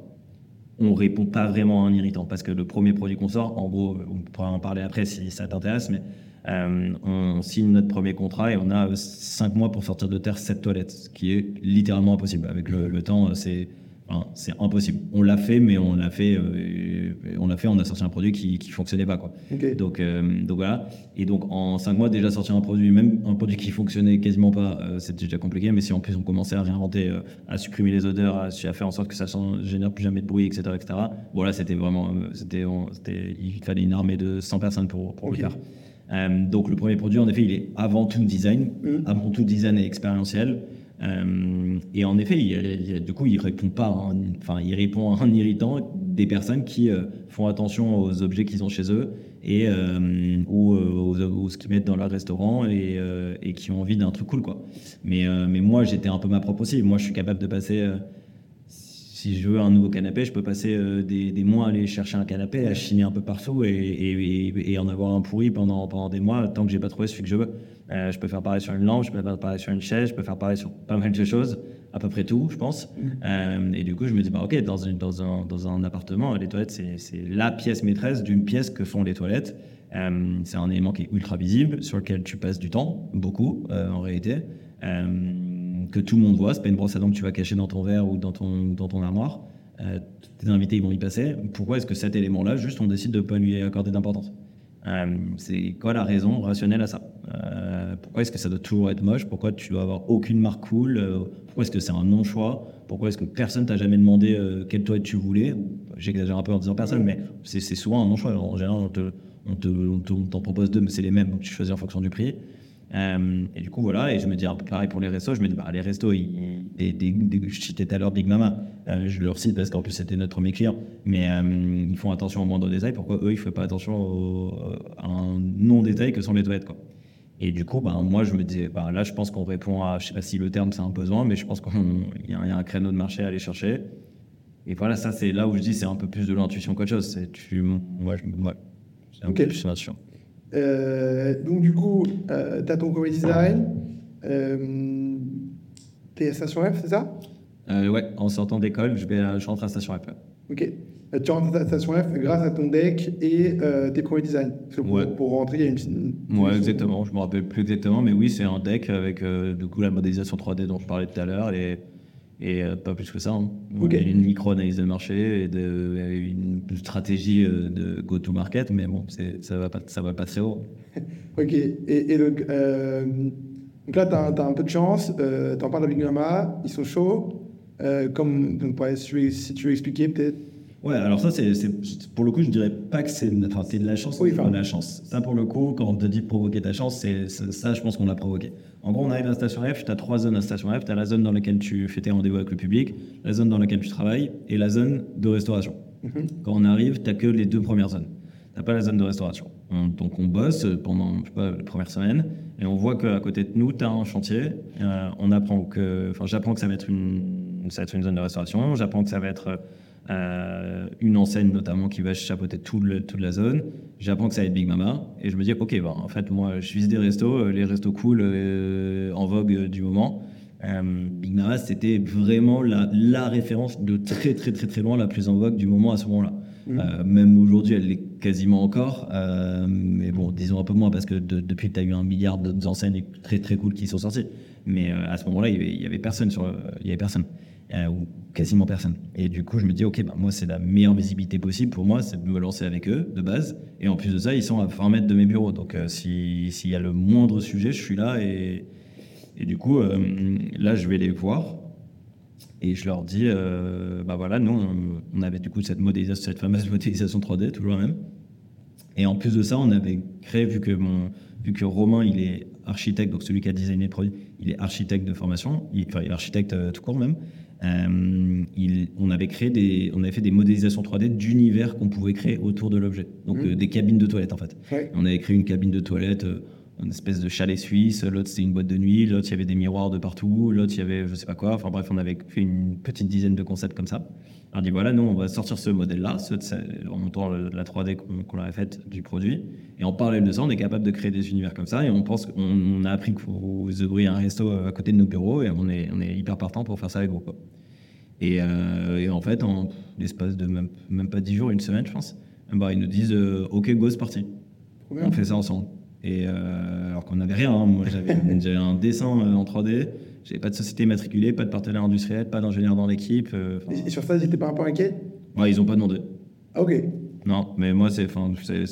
on répond pas vraiment à un irritant parce que le premier produit qu'on sort, en gros, on pourra en parler après si ça t'intéresse, mais euh, on signe notre premier contrat et on a 5 mois pour sortir de terre cette toilette, ce qui est littéralement impossible. Avec le, le temps, c'est c'est impossible. On l'a fait, mais on l'a fait, euh, on l'a fait, on a sorti un produit qui, qui fonctionnait pas quoi. Donc, euh, donc voilà. Et donc en 5 mois déjà sortir un produit, même un produit qui fonctionnait quasiment pas, euh, c'était déjà compliqué. Mais si en plus on commençait à réinventer, euh, à supprimer les odeurs, à, à faire en sorte que ça ne génère plus jamais de bruit, etc., etc. Bon là c'était vraiment, c'était, il fallait une armée de 100 personnes pour, pour le faire. Donc le premier produit, en effet, il est avant tout design, Mhm. avant tout design et expérientiel. Euh, et en effet, du coup, il répond pas, un- enfin, il répond un irritant des personnes qui euh, font attention aux objets qu'ils ont chez eux et euh, ou aux, ce qu'ils mettent dans leur restaurant et, qui ont envie d'un truc cool, quoi. Mais, mais moi, j'étais un peu ma propre aussi. Moi, je suis capable de passer. Si je veux un nouveau canapé, je peux passer euh, des, des mois à aller chercher un canapé, à chiner un peu partout et, et- et- et en avoir un pourri pendant, pendant des mois tant que j'ai pas trouvé celui que je veux. Euh, je peux faire pareil sur une lampe, je peux faire pareil sur une chaise, je peux faire pareil sur pas mal de choses, à peu près tout, je pense. Euh, et du coup, je me dis, bah, ok, dans, une- dans, un, dans un appartement, les toilettes, c'est la pièce maîtresse d'une pièce que font les toilettes. C'est un élément qui est ultra visible, sur lequel tu passes du temps, beaucoup en réalité, euh, que tout le monde voit. C'est pas une brosse à dents que tu vas cacher dans ton verre ou dans ton, dans ton armoire. Euh, tes invités ils vont y passer. Pourquoi est-ce que cet élément-là, juste, on décide de ne pas lui accorder d'importance? Euh, C'est quoi la raison rationnelle à ça? Euh, Pourquoi est-ce que ça doit toujours être moche? Pourquoi tu dois avoir aucune marque cool? Pourquoi est-ce que c'est un non-choix? Pourquoi est-ce que personne t'a jamais demandé quelle toilette tu voulais? J'exagère un peu en disant personne, mais c'est souvent un non-choix. En général, on te, on te- on te- on t'en propose deux, mais c'est les mêmes, donc tu choisis en fonction du prix. Euh, et du coup, voilà, et je me dis pareil pour les restos. Je me dis, bah, les restos, ils, des, des, des- je citais tout à l'heure Big Mama, euh, je leur cite parce qu'en plus c'était notre premier client, mais euh, ils font attention au moindre détail. Pourquoi eux, ils ne font pas attention au, à un non-détail que sont les toilettes, quoi. Et du coup, bah, moi, je me disais, bah, là, je pense qu'on répond à, je sais pas si le terme c'est un besoin, mais je pense qu'il y, a un- il y a un créneau de marché à aller chercher. et voilà, ça, c'est là où je dis c'est un peu plus de l'intuition qu'autre chose. C'est tu, moi, je, ouais, c'est un peu plus l'intuition. Euh, donc, du coup, euh, tu as ton comedy design. Euh, T'es à Station F, c'est ça? Ouais, en sortant d'école, je vais, à- je rentre à Station F. Ok. Tu rentres à Station F grâce à ton deck et euh, tes comedy design. Parce que pour, Ouais. pour rentrer, il y a une Ouais, exactement. Je me rappelle plus exactement, mais oui, c'est un deck avec euh, du coup la modélisation 3D dont je parlais tout à l'heure et euh, pas plus que ça. hein. Ok. Et Une micro-analyse de marché et de, une stratégie euh, de go-to-market, mais bon, ça va pas, ça va pas très haut. Ok. Et, et donc, euh, donc là, tu as, un peu de chance. Euh, tu en parles avec Big Mama. Ils sont chauds. Comme, donc, si tu veux expliquer, peut-être. Ouais, alors ça, c'est, pour le coup, je dirais pas que c'est, enfin, de la chance, Oui, enfin. de la chance. Ça, pour le coup, quand on te dit provoquer ta chance, c'est, ça, je pense qu'on l'a provoqué. En gros, on arrive à Station F, tu as trois zones à Station F. Tu as la zone dans laquelle tu fais tes rendez-vous avec le public, la zone dans laquelle tu travailles et la zone de restauration. Quand on arrive, tu que les deux premières zones. Tu pas la zone de restauration. On- donc on bosse pendant je sais pas, les premières semaines et on voit qu'à côté de nous, tu as un chantier. Euh, on apprend que, enfin, j'apprends que ça va être une, ça va être une zone de restauration. J'apprends que ça va être euh, une enseigne notamment qui va chapeauter tout le- toute la zone. J'apprends que ça va être Big Mama et je me dis ok, bah, en fait moi je vise des restos, euh, les restos cool euh, en vogue du moment. Big Mama c'était vraiment la, la référence de très très très très loin la plus en vogue du moment à ce moment-là. Euh, même aujourd'hui, elle l'est quasiment encore. Euh, mais bon, disons un peu moins parce que de- depuis que tu as eu un milliard d'autres enseignes très très cool qui sont sorties. Mais euh, à ce moment-là, il y avait, il y avait personne sur, il y avait personne Euh, ou quasiment personne. Et du coup, je me dis, ok, bah, moi c'est la meilleure visibilité possible pour moi, c'est de me lancer avec eux de base. Et en plus de ça, ils sont à 20 mètres de mes bureaux. Donc euh, si- s'il y a le moindre sujet, je suis là et et du coup, euh, là, je vais les voir. Et je leur dis, euh, bah voilà, nous, on, avait du coup cette, modélisation, cette fameuse modélisation 3D, toujours la même. Et en plus de ça, on avait créé, vu que, mon, vu que Romain, il est architecte, donc celui qui a designé le produit, il est architecte de formation, il est architecte euh, tout court même. Euh, il- on avait créé des, on avait fait des modélisations 3D d'univers qu'on pouvait créer autour de l'objet. Donc Mhm. euh, des cabines de toilettes en fait. Ouais. On avait créé une cabine de toilette, euh, une espèce de chalet suisse. L'autre, c'était une boîte de nuit. L'autre, il y avait des miroirs de partout. L'autre, il y avait je sais pas quoi. Enfin bref, on avait fait une petite dizaine de concepts comme ça. On dit voilà, nous, on va sortir ce modèle-là, en montant la 3D qu'on avait faite du produit. Et en parallèle de ça, on est capable de créer des univers comme ça. Et on pense qu'on on a appris qu'il faut ouvrir un resto à côté de nos bureaux. Et on est, on est hyper partant pour faire ça avec vous. quoi. Et, euh, et en fait, en l'espace de même, même pas 10 jours, une semaine, je pense, bah, ils nous disent euh, Ok, go, c'est parti. On fait ça ensemble. Et euh, alors qu'on n'avait rien. hein. Moi, j'avais un dessin euh, en 3D. J'avais pas de société immatriculée, pas de partenaire industriel, pas d'ingénieur dans l'équipe. euh, Et, et sur ça, ils étaient pas un peu inquiets ouais, ils ont pas demandé. Ah, ok. Non, mais moi, c'est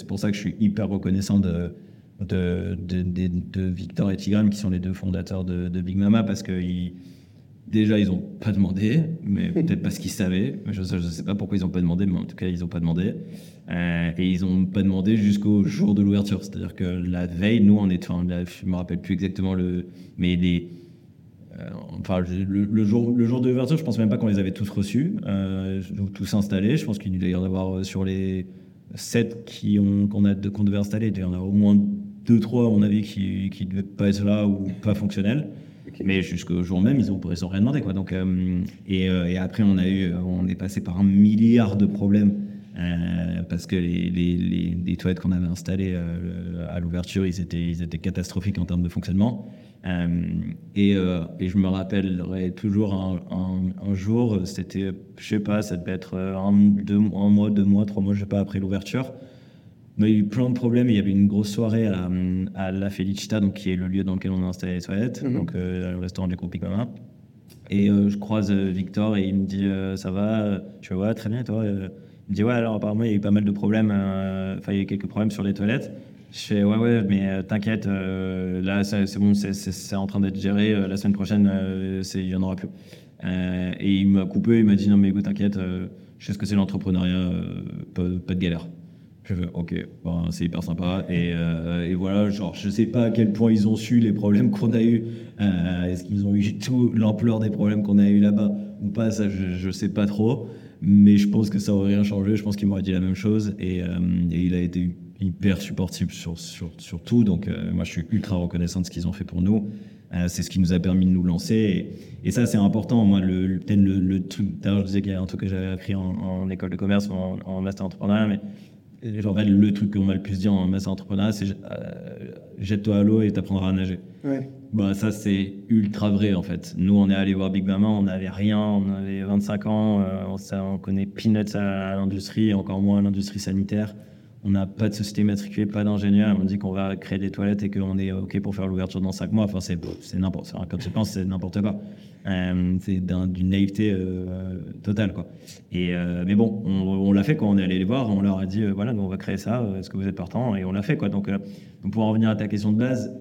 pour ça que je suis hyper reconnaissant de, de, de, Victor et Tigram, qui sont les deux fondateurs de, de Big Mama, parce que ils- déjà, ils n'ont pas demandé, mais peut-être parce qu'ils savaient. Je ne sais pas pourquoi ils n'ont pas demandé, mais en tout cas, ils n'ont pas demandé. Euh, et ils n'ont pas demandé jusqu'au jour de l'ouverture. C'est-à-dire que la veille, nous, on est, enfin, là, je me rappelle plus exactement le, mais les, euh, enfin, le, le jour, le jour de l'ouverture, je pense même pas qu'on les avait tous reçus, euh, donc tous installés. Je pense qu'il doit y en avoir euh, sur les 7 qui ont, qu'on, a, qu'on devait installer, il y en a au moins 2-3, à mon avis, qui ne devaient pas être là ou pas fonctionnels. Mais jusqu'au jour même, ils ont, ils ont rien demandé. Quoi. Donc, euh, et, euh, et après, on, a eu, on est passé par un milliard de problèmes. euh, parce que les, les, les, les toilettes qu'on avait installées euh, à l'ouverture, ils étaient, ils étaient catastrophiques en termes de fonctionnement. Euh, et, euh, et je me rappellerai toujours un, un, un jour, c'était, je sais pas, ça devait être un, deux, un mois, deux mois, trois mois, je sais pas, après l'ouverture. On a eu plein de problèmes. Il y avait une grosse soirée à la, à la Felicita, donc, qui est le lieu dans lequel on a installé les toilettes, Mhm. donc euh, le restaurant du groupe Mama. Et euh, je croise euh, Victor et il me dit Ça va? Je fais Ouais, très bien, et toi? Il me dit Ouais, alors apparemment, il y a eu pas mal de problèmes. Enfin, il y a eu quelques problèmes sur les toilettes. Je fais Ouais, ouais, mais t'inquiète, là, c'est bon, c'est- en train d'être géré. la semaine prochaine, il n'y en aura plus. Et il m'a coupé, il m'a dit Non, mais écoute, t'inquiète, je sais ce que c'est l'entrepreneuriat, pas, pas de galère. Je fais, ok, bon, c'est hyper sympa. Et, euh, et voilà, genre, je sais pas à quel point ils ont su les problèmes qu'on a eu. Euh, Est-ce qu'ils ont eu tout l'ampleur des problèmes qu'on a eu là-bas ou pas Ça, je, je sais pas trop. Mais je pense que ça aurait rien changé. Je pense qu'il m'aurait dit la même chose. Et, euh, et il a été hyper supportif sur, tout. Donc, moi, je suis ultra reconnaissant de ce qu'ils ont fait pour nous. C'est ce qui nous a permis de nous lancer. Et, ça, c'est important. Moi, le, le- peut-être le, le truc, d'ailleurs, je disais qu'il y a un truc que j'avais appris en, école de commerce en, en master entrepreneuriat, mais en fait, le truc qu'on m'a le plus dit en master entrepreneuriat, c'est euh, jette-toi à l'eau et t'apprendras à nager. Ouais. Bah, ça, c'est ultra vrai, en fait. Nous, on est allé voir Big Mama, on n'avait rien, on avait 25 ans, euh, on, ça- on connaît peanuts à, l'industrie, et encore moins à l'industrie sanitaire. On n'a pas de société matriculée, pas d'ingénieur. On dit qu'on va créer des toilettes et qu'on est OK pour faire l'ouverture dans 5 mois. Enfin, c'est, n'importe quoi. Quand tu penses, c'est n'importe quoi. Euh, c'est d'un- d'une naïveté euh, totale, quoi. Et, euh, mais bon, on, l'a fait quand on est allé les voir. On leur a dit, voilà, on va créer ça. Est-ce que vous êtes partant? Et on l'a fait, quoi. Donc, pour en revenir à ta question de base,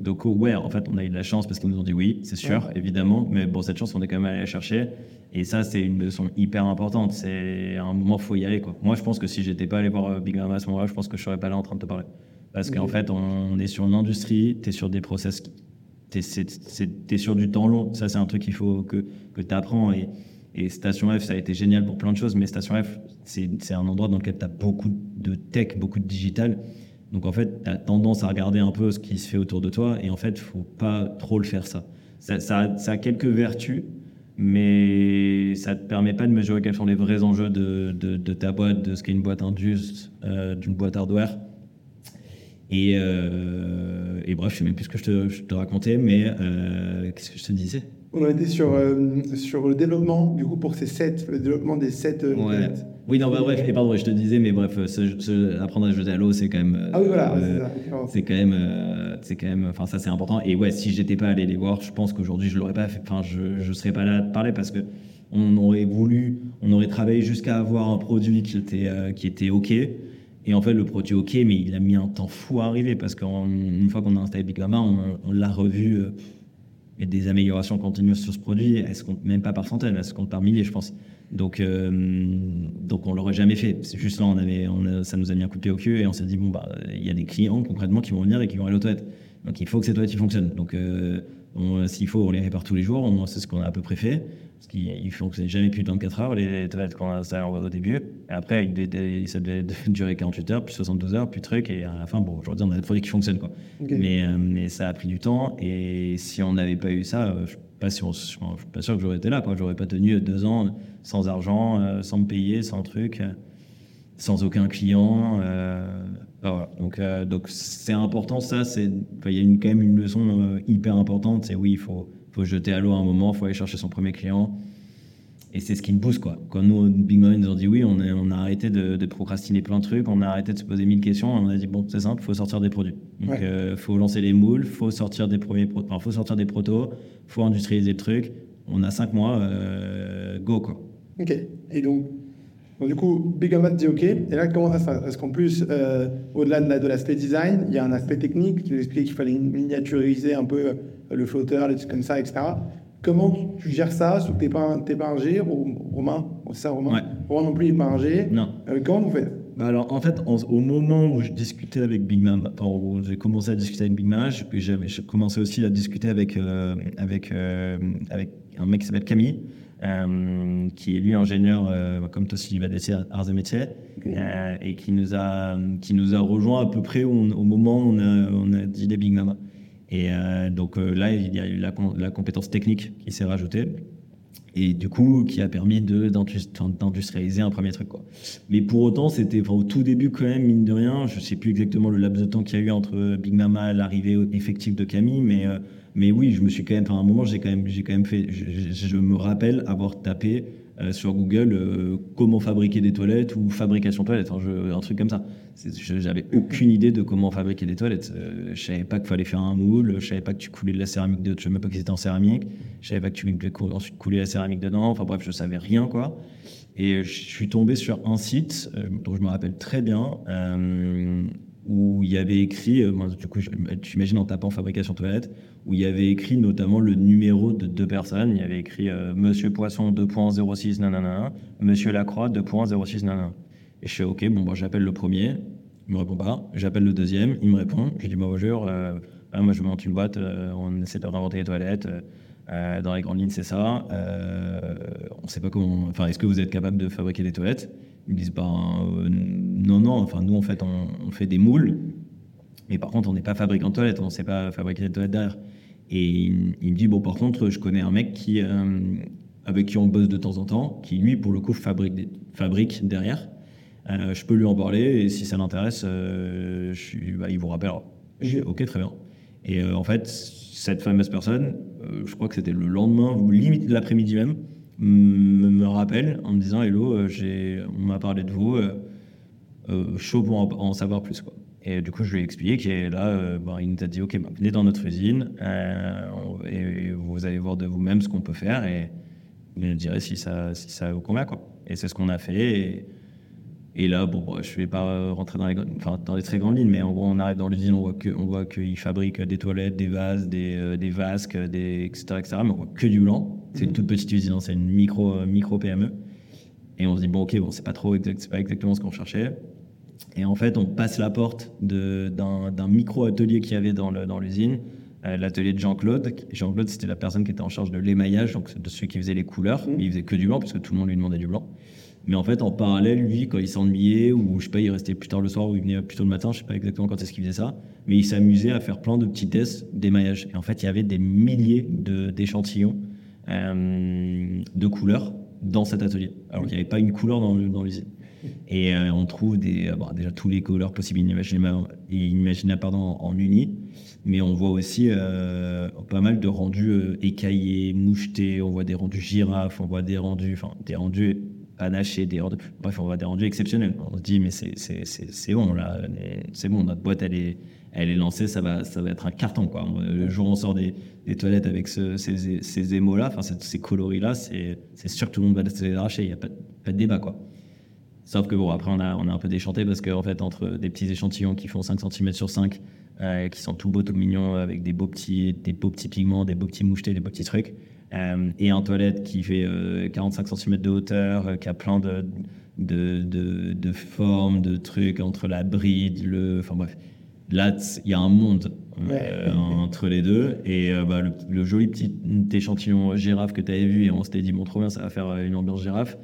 donc, oh, ouais, en fait, on a eu de la chance parce qu'ils nous ont dit oui, c'est sûr, évidemment. Mais bon, cette chance, on est quand même allé la chercher. Et ça, c'est une leçon hyper importante. C'est un moment, faut y aller, quoi. Moi, je pense que si j'étais pas allé voir euh, Big Mama à ce moment-là, je pense que je serais pas là en train de te parler. Parce qu'en fait, on est sur une industrie, tu es sur des process, tu es, sur du temps long. Ça, c'est un truc qu'il faut que, que tu apprends. Et, et Station F, ça a été génial pour plein de choses. Mais Station F, c'est un endroit dans lequel tu as beaucoup de tech, beaucoup de digital. Donc en fait, tu as tendance à regarder un peu ce qui se fait autour de toi et en fait, faut pas trop le faire ça. Ça, ça, a- quelques vertus, mais ça te permet pas de mesurer quels sont les vrais enjeux de, de, ta boîte, de ce qu'est une boîte indus, euh, d'une boîte hardware. Et, euh, et bref, je sais même plus ce que je te, je te racontais, mais euh, qu'est-ce que je te disais? On a été sur, euh, sur le développement, du coup, pour ces sets, le développement des sets. euh, Ouais. Oui, non, bah, bref, et pardon, je te disais, mais bref, ce, ce- apprendre à jeter à l'eau, c'est quand même. Ah oui, voilà, euh, c'est quand même euh, c'est quand même enfin ça c'est important et ouais si j'étais pas allé les voir je pense qu'aujourd'hui je l'aurais pas fait enfin je je serais pas là à te parler parce que on aurait voulu on aurait travaillé jusqu'à avoir un produit qui était euh, qui était ok et en fait le produit ok mais il a mis un temps fou à arriver parce qu'une fois qu'on a installé Big Mama on, on l'a revu et des améliorations continues sur ce produit elles se comptent même pas par centaines elles se comptent par milliers je pense. Donc euh, donc on l'aurait jamais fait. C'est juste là on avait on ça nous a mis un coup de pied au cul et on s'est dit bon bah il y a des clients concrètement qui vont venir et qui vont aller aux toilettes. Donc il faut que ces toilettes ils fonctionnent. Euh, s'il faut on les répare tous les jours. C'est ce qu'on a à peu près fait. Parce qu'ils fonctionnent jamais plus de 24 heures les toilettes qu'on a installées au début. Et après ça devait durer 48 heures puis 72 heures puis truc. Et à la fin bon aujourd'hui on a des produits qui fonctionnent quoi. Mais, euh, mais ça a pris du temps. Et si on n'avait pas eu ça, euh, je je suis pas sûr que j'aurais été là. Quoi. J'aurais pas tenu deux ans sans argent, euh, sans me payer, sans truc, sans aucun client. euh, voilà. Donc euh, donc c'est important ça. C'est il y a une, quand même une leçon euh, hyper importante. C'est oui, il faut faut jeter à l'eau à un moment, il faut aller chercher son premier client. Et c'est ce qui me pousse, quoi. Quand nous, Big ils nous ont dit oui, on a, on a arrêté de, de procrastiner plein de trucs, on a arrêté de se poser mille questions, on a dit bon, c'est simple, faut sortir des produits. Donc, Ouais. euh, faut lancer les moules, faut sortir des premiers, enfin, faut sortir des protos, faut industrialiser le truc. On a cinq mois, euh, go, quoi. Ok. Et donc, donc, du coup, Big Mama te dit OK. Et là, comment ça se passe? Parce qu'en plus, euh, au-delà de la- de l'aspect design, il y a un aspect technique. Tu nous expliquais qu'il fallait miniaturiser un peu euh, le flotteur, les trucs comme ça, etc. Comment tu gères ça? Sauf que tu n'es pas, un- t'es pas un G, Ro- Romain C'est ça, Romain? Ouais. Romain non plus, il n'est pas un G. Non. Euh, comment vous faites? Bah alors, en fait, en- au moment où je discutais avec Big Mama, enfin, j'ai commencé à discuter avec Big Mama, j'ai commencé aussi à discuter avec, euh, avec, euh, avec un mec qui s'appelle Camille, euh, qui est lui ingénieur, euh, comme toi laisser Arts et Métiers, euh, et qui nous, a, qui nous a rejoint à peu près au, au moment où on a, on a dit les Big Mama. Et donc là, il y a eu la compétence technique qui s'est rajoutée et du coup qui a permis d'industrialiser un premier truc quoi. Mais pour autant, c'était enfin, au tout début quand même mine de rien, je sais plus exactement le laps de temps qu'il y a eu entre Big Mama l'arrivée effective de Camille, mais euh, mais oui, je me suis quand même, à un moment, j'ai quand même, j'ai quand même fait, je, me rappelle avoir tapé euh, sur Google euh, comment fabriquer des toilettes ou fabrication toilettes, je- un truc comme ça. J'avais aucune idée de comment fabriquer des toilettes. Euh, je savais pas qu'il fallait faire un moule, je savais pas que tu coulais de la céramique, de, je savais même pas que c'était en céramique, je savais pas que tu devais ensuite couler la céramique dedans. Enfin bref, je savais rien quoi. Et je suis tombé sur un site euh, dont je me rappelle très bien. euh, où il y avait écrit, euh, moi, du coup, j'imagine en tapant fabrication toilette, où il y avait écrit notamment le numéro de deux personnes. Il y avait écrit euh, Monsieur Poisson 2.06 nanana, Monsieur Lacroix 2.06 nanana. Et je fais OK, bon, bon j'appelle le premier, il me répond pas. J'appelle le deuxième, il me répond. Je dis bon, bonjour, euh, ah, moi je monte une boîte, on essaie de réinventer les toilettes. dans les grandes lignes, c'est ça. On sait pas comment. Enfin, est-ce que vous êtes capable de fabriquer des toilettes? Ils disent ben, euh, non, non. Enfin, nous en fait, on, on fait des moules. Mais par contre, on n'est pas fabricant de toilettes, on ne sait pas fabriquer des toilettes derrière. Et il, il me dit bon, par contre, je connais un mec qui, euh, avec qui on bosse de temps en temps, qui lui, pour le coup, fabrique, des- fabrique derrière. Euh, je peux lui en parler et si ça l'intéresse, bah, il vous rappellera. Je dis, ok, très bien. Et en fait, cette fameuse personne, je crois que c'était le lendemain ou limite l'après-midi même, me, rappelle en me disant Hello, euh, on m'a parlé de vous, euh, euh, chaud pour en, savoir plus. Quoi. Et du coup, je lui ai expliqué et là, euh, bah, il nous a dit Ok, bah, venez dans notre usine et, vous allez voir de vous-même ce qu'on peut faire et vous me direz si ça, si ça vous convient. Quoi. Et c'est ce qu'on a fait. Et, là, bon, bah, je ne vais pas rentrer dans les, enfin, dans les très grandes lignes, mais en gros, on arrive dans l'usine, on voit que, on des toilettes, des vases, des, vasques, etc., etc. Mais on voit que du blanc. C'est une toute petite usine, hein, c'est une micro, euh, micro PME. Et on se dit bon, ok, bon, c'est pas trop exact, c'est pas exactement ce qu'on cherchait. Et en fait, on passe la porte d'un d'un micro atelier qu'il y avait dans l'usine, euh, l'atelier de Jean-Claude. Jean-Claude, c'était la personne qui était en charge de l'émaillage, donc de celui qui faisait les couleurs. Mhm. Il faisait que du blanc parce que tout le monde lui demandait du blanc. Mais en fait, en parallèle, lui, quand il s'ennuyait, ou je sais pas, il restait plus tard le soir, ou il venait plus tôt le matin, je sais pas exactement quand est-ce qu'il faisait ça, mais il s'amusait à faire plein de petits tests d'émaillage. Et en fait, il y avait des milliers d'échantillons de couleurs dans cet atelier. Alors qu'il n'y avait pas une couleur dans, l'usine. Et euh, on trouve des, euh, bon, déjà tous les couleurs possibles et pardon, en uni, mais on voit aussi euh, pas mal de rendus euh, écaillés, mouchetés, on voit des rendus girafes, on voit des rendus, enfin des rendus panachés, des rendus, bref, on voit des rendus exceptionnels. On se dit mais c'est bon là, c'est bon, notre boîte elle est elle est lancée, ça va ça va être un carton quoi. Le jour où on sort des, toilettes avec ce- ces, ces émaux là, enfin ces, ces coloris là, c'est sûr que tout le monde va les arracher, il y a pas, de- débat quoi. Sauf que bon, après, on a, un peu déchanté parce qu'en fait, entre des petits échantillons qui font 5 cm sur 5, euh, qui sont tout beaux, tout mignons, avec des beaux petits, des beaux petits pigments, des beaux petits mouchetés, des beaux petits trucs, euh, et un toilette qui fait euh, 45 cm de hauteur, euh, qui a plein de formes, de trucs entre la bride, le. Enfin bref. Là, il y a un monde euh, entre les deux. Et euh, bah, le, le joli petit échantillon girafe que tu avais vu, et on s'était dit, bon, trop bien, ça va faire euh, une ambiance girafe.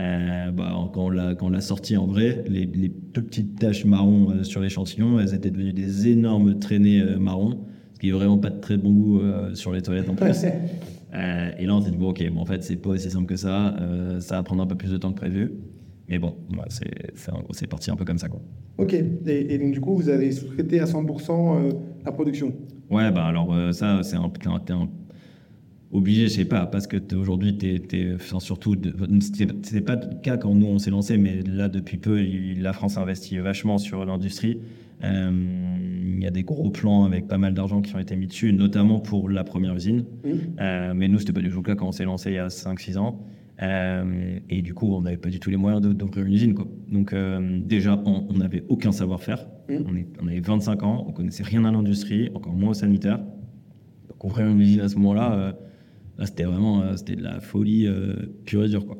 Euh, bah, quand on l'a sorti en vrai, les, les petites taches marron euh, sur l'échantillon, elles étaient devenues des énormes traînées euh, marron, ce qui est vraiment pas de très bon goût sur les toilettes en plus. Et là, on s'est dit bon, ok, bon, en fait, c'est pas aussi simple que ça. ça va prendre un peu plus de temps que prévu. Mais bon, voilà, c'est parti un peu comme ça, quoi. Ok. Et, et donc, du coup, vous avez sous-traité à 100% euh, la production? Ouais, bah alors euh, ça, c'est un, un- un- obligé, je sais pas, parce que aujourd'hui, surtout, c'était pas le cas quand nous on s'est lancé, mais là depuis peu, il- la France investit vachement sur l'industrie. Euh, Il y a des gros plans avec pas mal d'argent qui ont été mis dessus, notamment pour la première usine. Euh, mais nous, c'était pas du tout le cas quand on s'est lancé il y a 5-6 ans. Euh, et du coup, on n'avait pas du tout les moyens d'ouvrir une usine. Quoi. Donc, euh, déjà, on n'avait aucun savoir-faire. Mhm. On, est- on avait 25 ans, on connaissait rien à l'industrie, encore moins au sanitaire. Donc, ouvrir une usine à ce moment-là, euh, là, c'était vraiment c'était de la folie pure et dure. Quoi.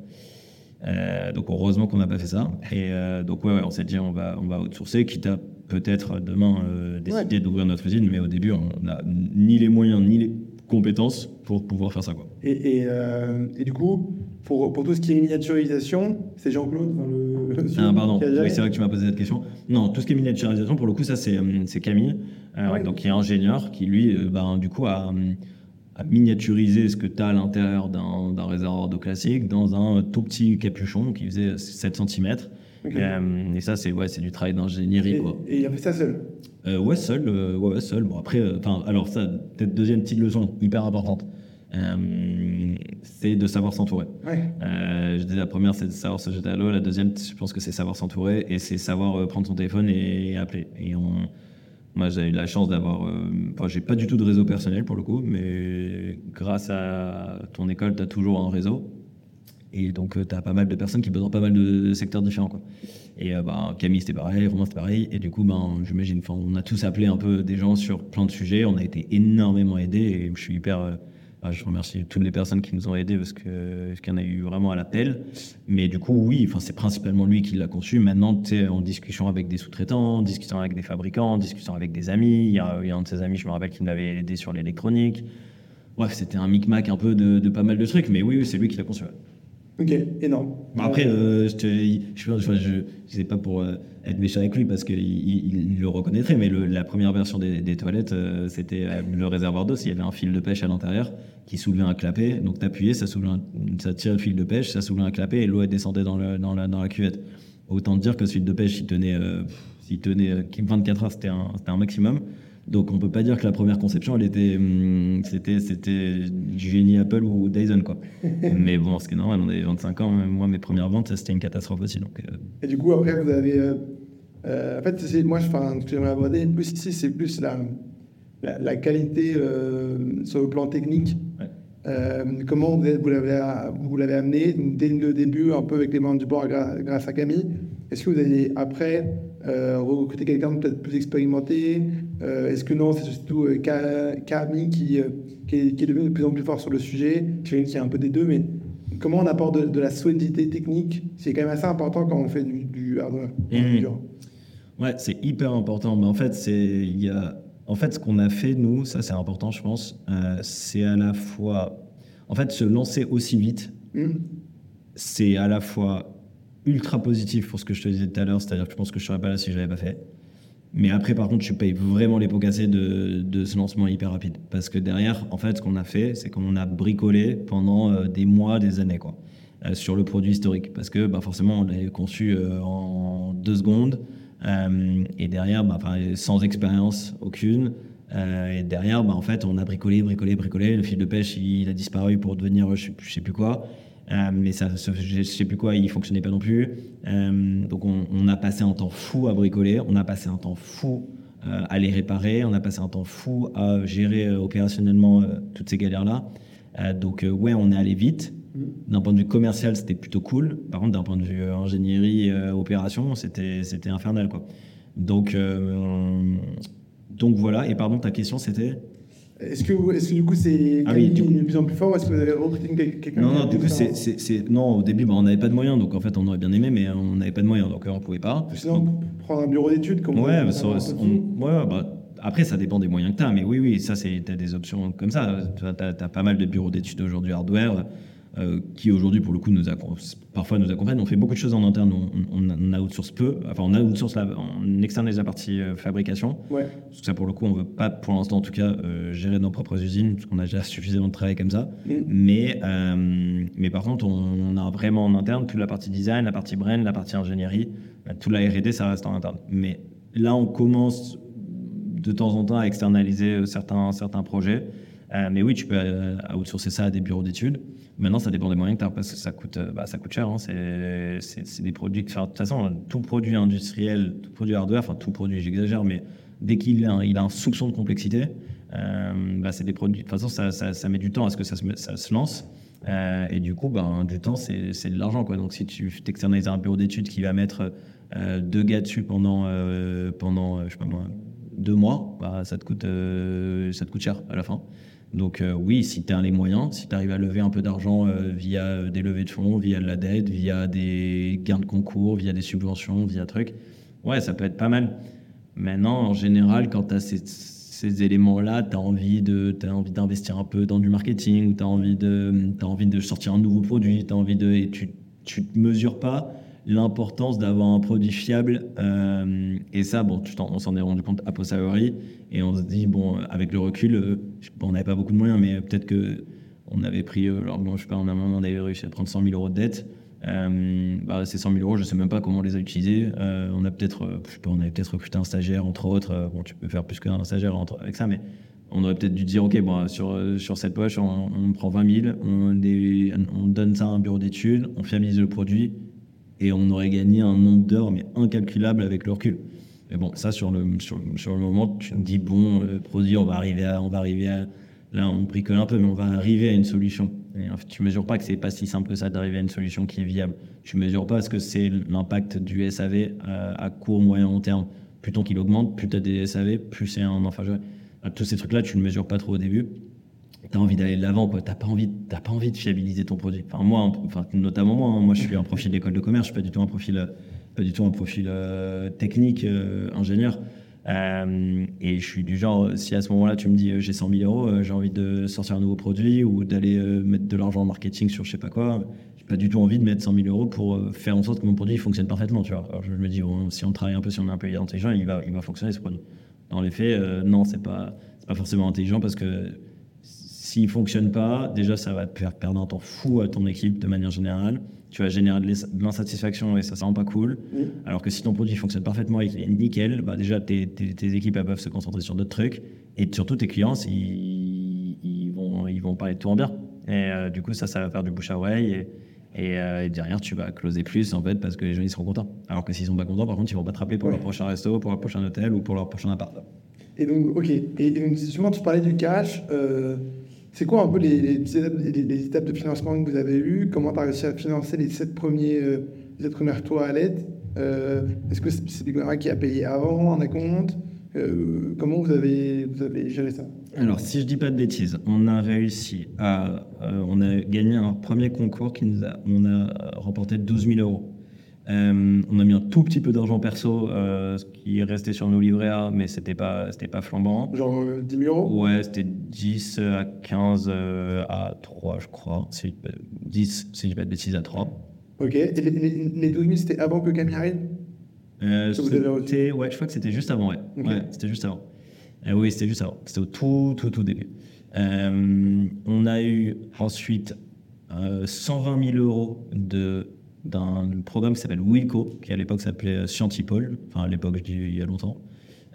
Donc, heureusement qu'on n'a pas fait ça. Et donc, ouais, ouais, on s'est dit, on va, on va outsourcer, quitte à peut-être demain décider d'ouvrir notre usine. Mais au début, on n'a ni les moyens, ni les compétences pour pouvoir faire ça. Quoi. Et, et, euh, et du coup, pour, pour tout ce qui est miniaturisation, c'est Jean-Claude, enfin, le, le Ah, pardon, oui, c'est vrai que tu m'as posé cette question. Non, tout ce qui est miniaturisation, pour le coup, ça, c'est euh, Camille, euh, Ouais. donc, qui est ingénieur, qui lui, ben, du coup, a, a miniaturisé ce que tu as à l'intérieur d'un d'un réservoir d'eau classique dans un tout petit capuchon qui faisait 7 cm. Ok. et ça, c'est ouais, du travail d'ingénierie, Et, et il a fait ça seul? Euh, ouais, seul. euh, ouais, seul. Bon, après, euh, enfin, alors ça, peut-être deuxième petite leçon hyper importante, euh, c'est de savoir s'entourer. Ouais. Euh, je dis la première, c'est de savoir se jeter à l'eau. La deuxième, je pense que c'est savoir s'entourer et c'est savoir euh, prendre son téléphone et, appeler. Et on, moi, j'ai eu la chance d'avoir. euh, Enfin, j'ai pas du tout de réseau personnel pour le coup, mais grâce à ton école, tu as toujours un réseau. Et donc, tu as pas mal de personnes qui bossent dans pas mal de secteurs différents. Quoi. Et euh, ben, Camille, c'était pareil, Romain, c'était pareil. Et du coup, ben, j'imagine, on a tous appelé un peu des gens sur plein de sujets. On a été énormément aidés et je suis hyper. euh, ah, je remercie toutes les personnes qui nous ont aidés parce qu'il y en a eu vraiment à l'appel. Mais du coup, oui, c'est principalement lui qui l'a conçu. Maintenant, tu sais, en discussion avec des sous-traitants, en discussion avec des fabricants, en discussion avec des amis. Il y a, un de ses amis, je me rappelle, qui m'avait aidé sur l'électronique. Bref, c'était un micmac un peu de, pas mal de trucs. Mais oui, c'est lui qui l'a conçu. Ok, énorme. Après, euh, je, te, je, sais pas pour euh, être méchant avec lui parce qu'il il, il le reconnaîtrait, mais la première version des, toilettes, euh, c'était le réservoir d'eau. Il y avait un fil de pêche à l'intérieur qui soulevait un clapet. Donc, t'appuyais, ça, ça tirait le fil de pêche, ça soulevait un clapet et l'eau descendait dans, la, cuvette. Autant dire que ce fil de pêche, il tenait, il tenait euh, 24 heures, c'était un maximum. Donc, on peut pas dire que la première conception, elle était, hum, c'était, c'était du génie Apple ou Dyson, quoi. Mais bon, ce qui est normal, on avait 25 ans. Moi, mes premières ventes, c'était une catastrophe aussi. Donc, euh, Et du coup, après, vous avez. euh, euh, en fait, c'est, moi, je- enfin, ce que j'aimerais aborder plus ici, c'est plus la, la, la qualité euh, sur le plan technique. Ouais. Comment vous, vous l'avez, vous l'avez amené dès le début, un peu avec les membres du board gra- grâce à Camille. Est-ce que vous avez après euh, recruté quelqu'un de peut-être plus expérimenté Euh, Est-ce que non, c'est surtout euh, qui, euh, qui, est, qui est devenu de plus en plus fort sur le sujet qui est un peu des deux, mais comment on apporte de, de la solidité technique? C'est quand même assez important quand on fait du, du hardware. Dur. Ouais, c'est hyper important. Mais en fait, c'est il y a en fait ce qu'on a fait nous, ça c'est important, je pense. c'est à la fois en fait se lancer aussi vite, Mhm. c'est à la fois ultra positif pour ce que je te disais tout à l'heure, c'est-à-dire que je pense que je serais pas là si je l'avais pas fait. Mais après, par contre, je paye vraiment les pots cassés de, de ce lancement hyper rapide. Parce que derrière, en fait, ce qu'on a fait, c'est qu'on a bricolé pendant euh, des mois, des années, quoi, euh, sur le produit historique. Parce que bah, forcément, on l'avait conçu euh, en deux secondes. et derrière, bah, sans expérience aucune. Et derrière, bah, en fait, on a bricolé, bricolé, bricolé. Le fil de pêche, il a disparu pour devenir je sais, je sais plus quoi. Euh, mais ça, ce- je sais plus quoi, il fonctionnait pas non plus. Euh, donc on, on a passé un temps fou à bricoler, on a passé un temps fou euh, à les réparer, on a passé un temps fou à gérer opérationnellement toutes ces galères-là. Donc ouais, on est allé vite. D'un point de vue commercial, c'était plutôt cool. Par contre, d'un point de vue ingénierie, opération, c'était c'était infernal quoi. Donc donc voilà. Et pardon, ta question c'était? Est-ce que, est-ce que du coup c'est Ah oui, coup- est de plus en plus fort ou est-ce que vous avez recruté quel- quelqu'un Non, non, du coup, c'est, non, au début, bah, on n'avait pas de moyens, donc en fait, on aurait bien aimé, mais on n'avait pas de moyens, donc euh, on pouvait pas. Sinon, prendre un bureau d'études comme Ouais, bah, ça- on- ouais, bah, après, ça dépend des moyens que tu as, mais oui, oui, ça, c'est, t'as des options comme ça. Tu as, pas mal de bureaux d'études aujourd'hui hardware euh, qui, aujourd'hui, pour le coup, nous parfois nous accompagnent. On fait beaucoup de choses en interne, on, on, on outsource peu, enfin, on outsource la, on externalise la partie euh, fabrication. Ouais. Parce que ça, pour le coup, on veut pas, pour l'instant en tout cas, euh, gérer nos propres usines, parce qu'on a déjà suffisamment de travail comme ça. Mm. Mais, mais par contre, on, on a vraiment en interne toute la partie design, la partie brand, la partie ingénierie, euh, tout la R&D, ça reste en interne. Mais là, on commence de temps en temps à externaliser euh, certains, certains projets. Euh, mais oui, tu peux euh, outsourcer ça à des bureaux d'études. Maintenant, ça dépend des moyens que tu as parce que ça coûte, bah, ça coûte cher. hein. C'est- des produits. De toute façon, tout produit industriel, tout produit hardware, enfin tout produit, j'exagère, mais dès qu'il a, il a un soupçon de complexité, bah, c'est des produits. De toute façon, ça, ça, met du temps à ce que ça se, ça se lance. Et du coup, ben, du temps, c'est de l'argent. Donc, si tu t'externalises un bureau d'études qui va mettre deux gars dessus pendant, pendant je sais pas moi, deux mois, bah, ça, te coûte, euh, ça te coûte cher à la fin. Donc euh, oui, si tu as les moyens, si tu arrives à lever un peu d'argent euh, via des levées de fonds, via de la dette, via des gains de concours, via des subventions, via trucs, ouais, ça peut être pas mal. Maintenant, en général, quand tu as ces, éléments-là, tu as envie d'investir un peu dans du marketing, ou tu as t'as envie de sortir un nouveau produit, as envie de et tu tu te mesures pas l'importance d'avoir un produit fiable euh, et ça bon on s'en est rendu compte à posteriori et on se dit bon avec le recul euh, bon, on n'avait pas beaucoup de moyens mais peut-être que on avait pris euh, alors bon je sais pas on a réussi à prendre 100 000 euros de dette euh, bah, ces 100 000 euros, je sais même pas comment on les a utilisés. On a peut-être, je on avait peut-être recruté un stagiaire, entre autres. Bon, tu peux faire plus qu'un stagiaire entre- avec ça, mais on aurait peut-être dû dire, ok, bon, sur, sur cette poche, on, prend 20 000, on, on donne ça à un bureau d'études, on fiabilise le produit, et on aurait gagné un nombre d'heures, mais incalculable avec le recul. Mais bon, ça, sur le, sur, sur le moment, tu te dis, bon, le produit, on va arriver à, on va arriver à, là, on bricole un peu, mais on va arriver à une solution. Et en tu mesures pas que c'est pas si simple que ça d'arriver à une solution qui est viable. Tu mesures pas ce que c'est l'impact du SAV à, à court, moyen, long terme. Plus ton qu'il augmente, plus tu as des SAV, plus c'est un enfin, je- Tous ces trucs-là, tu ne mesures pas trop au début. Tu as envie d'aller de l'avant, quoi. Tu n'as pas, envie- t'as pas envie de fiabiliser ton produit. Enfin, moi, enfin, notamment moi, hein. moi, je suis un profil d'école de commerce, je suis pas du tout un profil, euh, du tout un profil euh, technique, euh, ingénieur. Et je suis du genre, si à ce moment-là tu me dis j'ai 100 000 euros, j'ai envie de sortir un nouveau produit ou d'aller mettre de l'argent en marketing sur je sais pas quoi, j'ai pas du tout envie de mettre 100 000 euros pour faire en sorte que mon produit fonctionne parfaitement. Tu vois. Alors, je me dis, si on travaille un peu, si on est un peu intelligent, il va, il va fonctionner ce produit. Dans les faits, non, c'est pas, pas forcément intelligent parce que s'il fonctionne pas, déjà ça va te faire perdre un temps fou à ton équipe de manière générale. Tu vas générer de l'ins- de l'insatisfaction et ça, ça rend pas cool. Alors que si ton produit fonctionne parfaitement et qu'il est nickel, bah déjà tes, tes- tes équipes elles peuvent se concentrer sur d'autres trucs et surtout tes clients ils, ils vont ils vont parler de tout en bien. Et euh, du coup ça ça va faire du bouche à oreille et, et, euh, et derrière tu vas closer plus en fait parce que les gens ils seront contents. Alors que s'ils sont pas contents par contre ils vont pas te rappeler pour Ouais. leur prochain resto, pour leur prochain hôtel ou pour leur prochain appart. Et donc, ok. Et donc, justement, tu parlais du cash. euh, c'est quoi un peu les, les, étapes- de financement que vous avez eues? Comment tu as réussi à financer les sept, premiers, euh, sept premières toilettes euh, Est-ce que c'est Big Mama qui a payé avant un acompte? Euh, Comment vous avez, vous avez géré ça? Alors, si je dis pas de bêtises, on a réussi à. euh, on a gagné un premier concours qui nous a. On a remporté 12 000 euros. Euh, on a mis un tout petit peu d'argent perso, euh, ce qui est resté sur nos livrets A, mais c'était pas, c'était pas flambant. Genre euh, 10 000 euros? Ouais, c'était 10 à 15 euh, à 3, je crois. Si je dis pas- 10, si je pas de bêtises, à 3. Ok. Et les, les, les 12 000, c'était avant que Camille arrive? Euh, Que vous avez reçu? c'était, ouais, je crois que c'était juste avant, ouais. Ok. Ouais, c'était juste avant. Euh, oui, c'était juste avant. C'était au tout, tout, tout début. Euh, on a eu ensuite euh, 120 000 euros de, d'un programme qui s'appelle Wilco, qui à l'époque s'appelait Scientipol. Enfin, à l'époque, je dis il y a longtemps.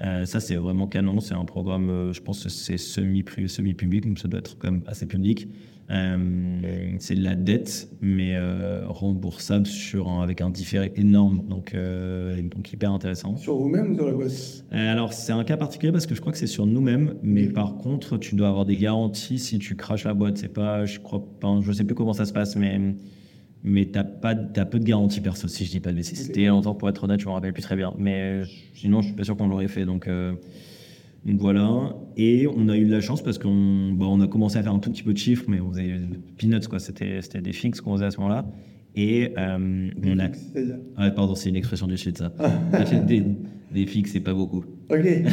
Euh, ça, c'est vraiment canon. C'est un programme, euh, je pense que c'est semi-public, donc ça doit être quand même assez public. Euh, c'est de la dette, mais remboursable sur un- avec un différé énorme, donc, donc hyper intéressant. Sur vous-même ou sur la boîte? Alors, c'est un cas particulier parce que je crois que c'est sur nous-mêmes, mais par contre, tu dois avoir des garanties si tu craches la boîte. C'est pas, je crois pas, je sais plus comment ça se passe, mais mais t'as pas, t'as peu de garanties perso si je dis pas de bêtises. C'était longtemps pour être honnête, je me rappelle plus très bien, mais euh, sinon, je suis pas sûr qu'on l'aurait fait. Donc euh, donc voilà, et on a eu de la chance parce qu'on bah, on a commencé à faire un tout petit peu de chiffres, mais on faisait peanuts, quoi. C'était, c'était des fixes qu'on faisait à ce moment-là. Et euh, on a. Ah, pardon, c'est une expression du sud, ça. des, des fixes, c'est pas beaucoup. Ok.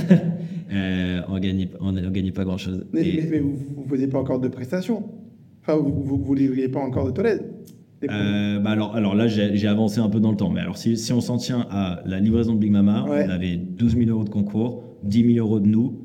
Euh, on gagnait, on, on gagnait pas grand chose. Mais, mais- mais vous ne faisiez pas encore de prestations Enfin, vous ne livriez pas encore de toilettes Produits. bah alors, alors là, j'ai avancé un peu dans le temps. Mais alors, si, si on s'en tient à la livraison de Big Mama, Ouais. on avait 12 000 euros de concours, 10 000 euros de nous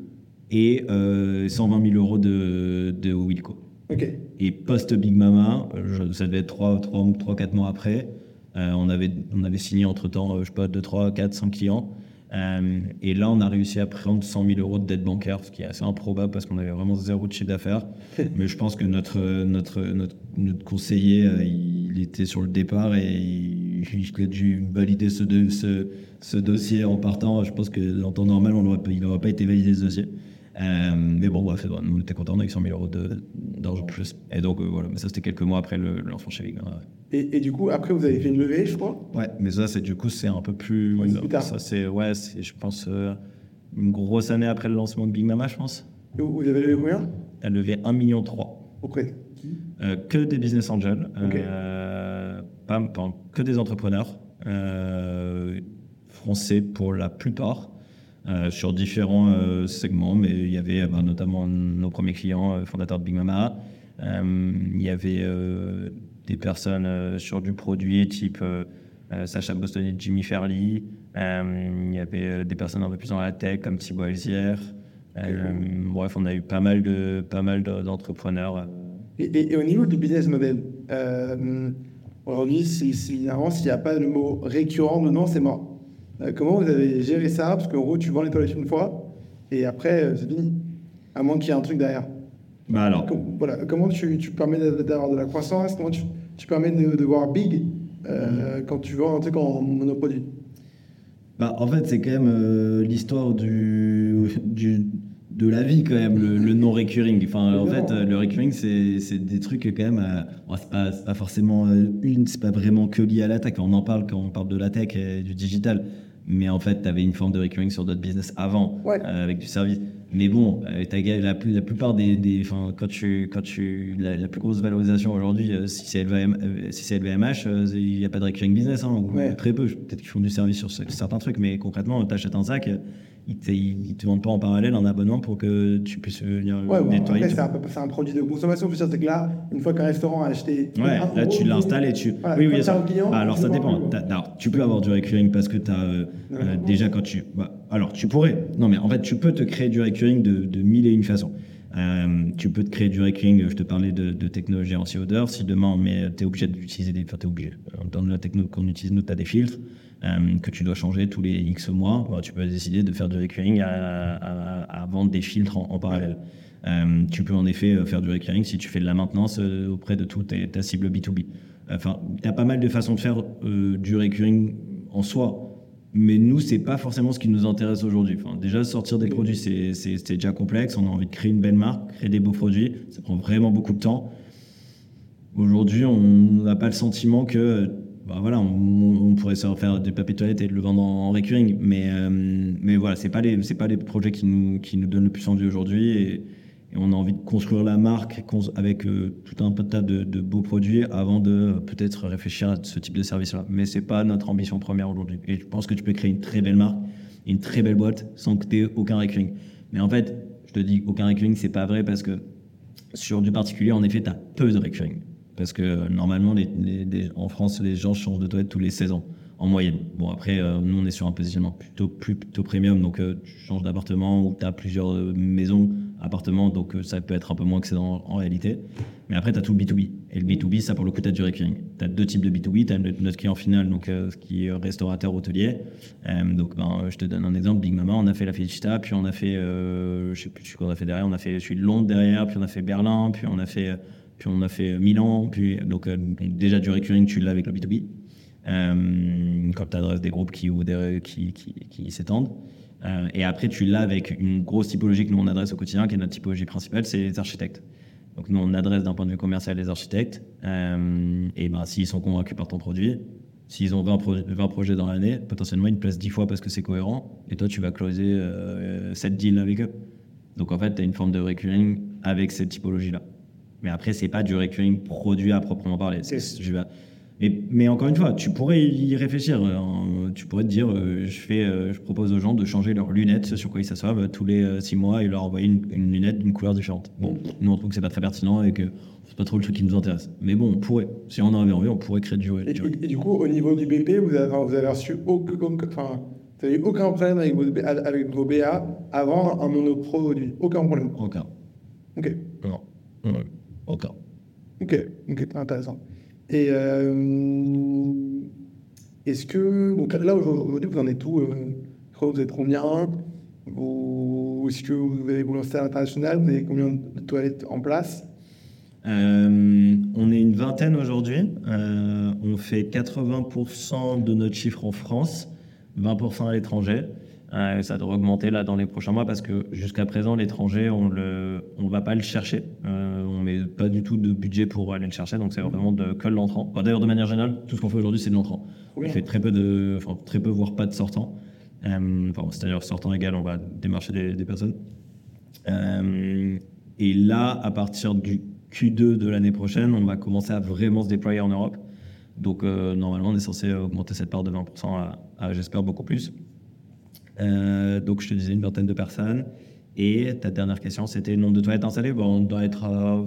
et euh, 120 000 euros de, de Wilco. Ok. Et post-Big Mama, euh, je- ça devait être 3, 3, 3 4 mois après, euh, on, avait, on avait signé entre-temps, euh, je sais pas, 2, 3, 4, 5 clients. Euh, et là, on a réussi à prendre 100 000 euros de dette bancaire, ce qui est assez improbable parce qu'on avait vraiment zéro de chiffre d'affaires. Mais je pense que notre, notre, notre, notre conseiller, euh, il était sur le départ et il, il a dû valider ce, de- ce, ce dossier en partant. Je pense que en temps normal, on aurait pas- il n'aurait pas été validé ce dossier. Euh, mais bon, bref, nous, on était contents avec 100 000 euros d'argent de plus. Et donc, euh, voilà, mais ça, c'était quelques mois après le, le lancement chez Big Mama, ouais. Et, et du coup, après, vous avez fait une levée, je crois? Ouais, mais ça, c'est du coup, c'est un peu plus. Ouais, plus tard. Ça, c'est, ouais, je pense, euh, une grosse année après le lancement de Big Mama, je pense. Et Vous vous avez levé combien? Elle levait 1,3 million. Auprès de qui? Que des business angels, Ok. euh, pas, pas- que des entrepreneurs français pour la plupart, sur différents euh, segments, mais il y avait euh, bah, notamment nos premiers clients, euh, fondateurs de Big Mama. Euh, il y avait euh, des personnes euh, sur du produit type euh, euh, Sacha Boston et Jimmy Fairley. Euh, il y avait euh, des personnes un peu plus dans la tech comme Thibaut Elzière. Euh, bref, on a eu pas mal de pas mal de- d'entrepreneurs. euh, et, et- et au niveau du business model, euh, aujourd'hui, si, si, s'il n'y a pas le mot récurrent dedans, c'est mort. Euh, comment vous avez géré ça? Parce qu'en gros, tu vends les toilettes une fois et après, euh, c'est fini. À moins qu'il y ait un truc derrière. Bah alors, Com- voilà, comment tu, tu permets d'a- d'avoir de la croissance? Comment tu, tu permets de, de voir big euh, quand tu vends un truc en monoproduit? Bah, en fait, c'est quand même euh, l'histoire du, du, de la vie, quand même, le, le non-recurring. Enfin, en fait, euh, le recurring, c'est des trucs quand même. bon, c'est pas, pas forcément une, c'est pas vraiment que lié à la tech. On en parle quand on parle de la tech et du digital. Mais en fait, tu avais une forme de recurring sur d'autres business avant, Ouais. euh, avec du service. Mais bon, euh, la, plus, la plupart des. quand tu, quand tu, la, la plus grosse valorisation aujourd'hui, euh, si c'est LVM, si c'est LVMH, il n'y a pas de recurring business, hein, ou Ouais. très peu. Peut-être qu'ils font du service sur ce- certains trucs, mais concrètement, tu achètes un sac, euh, ils te, ils te vendent pas en parallèle un abonnement pour que tu puisses venir Ouais, nettoyer. c'est un, produit de consommation. C'est que là, une fois qu'un restaurant a acheté. Ouais, un là tu l'installes et tu. voilà, oui, oui, un client, Bah, alors ça dépend. alors, tu peux avoir du recurring parce que tu as. déjà quand tu. bah, alors tu pourrais. Non, mais en fait, tu peux te créer du recurring de, de mille et une façons. Euh, tu peux te créer du recurring, je te parlais de, technologie anti-odeur. Si demain, mais tu es obligé d'utiliser des. Enfin, tu obligé. Dans la techno qu'on utilise, nous, tu as des filtres euh, que tu dois changer tous les X mois. Bah, tu peux décider de faire du recurring à, vendre des filtres en, en parallèle. Euh, tu peux en effet faire du recurring si tu fais de la maintenance auprès de toute ta- cible B2B. Enfin, il y a pas mal de façons de faire du recurring en soi. Mais nous, c'est pas forcément ce qui nous intéresse aujourd'hui. Déjà, sortir des produits, c'est déjà complexe. On a envie de créer une belle marque, créer des beaux produits. Ça prend vraiment beaucoup de temps. Aujourd'hui, on n'a pas le sentiment que, bah voilà, on, pourrait se faire des papiers toilettes et le vendre en, en recurring. Mais, euh, mais voilà, c'est pas les, pas les projets qui nous, qui nous donnent le plus envie aujourd'hui. Et on a envie de construire la marque avec euh, tout un tas de, beaux produits avant de euh, peut-être réfléchir à ce type de service-là. Mais c'est pas notre ambition première aujourd'hui. Et je pense que tu peux créer une très belle marque, une très belle boîte sans que tu aies aucun recurring. Mais en fait, je te dis aucun recurring, c'est pas vrai parce que sur du particulier, en effet, tu as peu de recurring. Parce que euh, normalement, en France, les gens changent de toilette tous les 16 ans, en moyenne. Bon, après, nous, on est sur un positionnement plutôt, plutôt premium, donc tu changes d'appartement ou tu as plusieurs maisons, appartements, donc euh, ça peut être un peu moins excédent en, réalité. Mais après, tu as tout le B2B. Et le B2B, ça, pour le coup, tu as du recurring. Tu as deux types de B2B. Tu as notre client final, donc, euh, ce qui est restaurateur hôtelier. Euh, donc, ben, je te donne un exemple. Big Mama, on a fait la Felicita, puis on a fait, euh, je sais plus ce qu'on a fait derrière, on a fait celui de Londres derrière, puis on a fait Berlin, puis on a fait, puis on a fait Milan, puis donc, déjà du recurring, tu l'as avec le B2B. Euh, quand tu adresses des groupes qui, ou des- qui, qui s'étendent. Euh, et après, tu l'as avec une grosse typologie que nous on adresse au quotidien, qui est notre typologie principale, c'est les architectes. Donc nous on adresse d'un point de vue commercial les architectes. Euh, et ben s'ils sont convaincus par ton produit, s'ils ont 20, pro- 20 projets dans l'année, potentiellement ils te placent 10 fois parce que c'est cohérent. Et toi tu vas closer euh, 7 deals avec eux. Donc en fait, tu as une forme de recurring avec cette typologie-là. Mais après, c'est pas du recurring produit à proprement parler. C'est- mais, encore une fois, tu pourrais y réfléchir. euh, Tu pourrais te dire, euh, je, fais, euh, je propose aux gens de changer leurs lunettes, sur quoi ils s'assoient, tous les 6 mois et leur envoyer une, une lunette d'une couleur différente. Bon, nous on trouve que c'est pas très pertinent et que c'est pas trop le truc qui nous intéresse. Mais bon, on pourrait. Si on en avait envie, on pourrait créer du, Et, du- et- et du coup, au niveau du BP, vous avez, vous avez reçu aucun, enfin, vous avez eu aucun problème avec vos, avec vos BA avant un monoproduit. Aucun problème. Aucun. Ok. Non. Aucun. Ok, ok, intéressant. Et euh, est-ce que, là aujourd'hui vous en êtes où euh, Je crois que vous êtes combien? Est-ce que vous vous lancer à l'international? Vous avez combien de toilettes en place? Euh, on est une vingtaine aujourd'hui. On fait 80% de notre chiffre en France, 20% à l'étranger. Euh, ça devrait augmenter là dans les prochains mois parce que jusqu'à présent, l'étranger, on ne on va pas le chercher. Euh, on met pas du tout de budget pour aller le chercher, donc c'est vraiment de, que de l'entrant. Enfin, D'ailleurs, de manière générale, tout ce qu'on fait aujourd'hui, c'est de l'entrant. Oui. On fait très peu de, enfin, très peu, voire pas de sortants. Euh, enfin, C'est-à-dire sortant égal, on va démarcher des, des personnes. Euh, et là, à partir du Q2 de l'année prochaine, on va commencer à vraiment se déployer en Europe. Donc, normalement, on est censé augmenter cette part de 20% à, à, j'espère, beaucoup plus. Euh, donc, je te disais une vingtaine de personnes. Et ta dernière question, c'était le nombre de toilettes installées. Bon, on doit être à...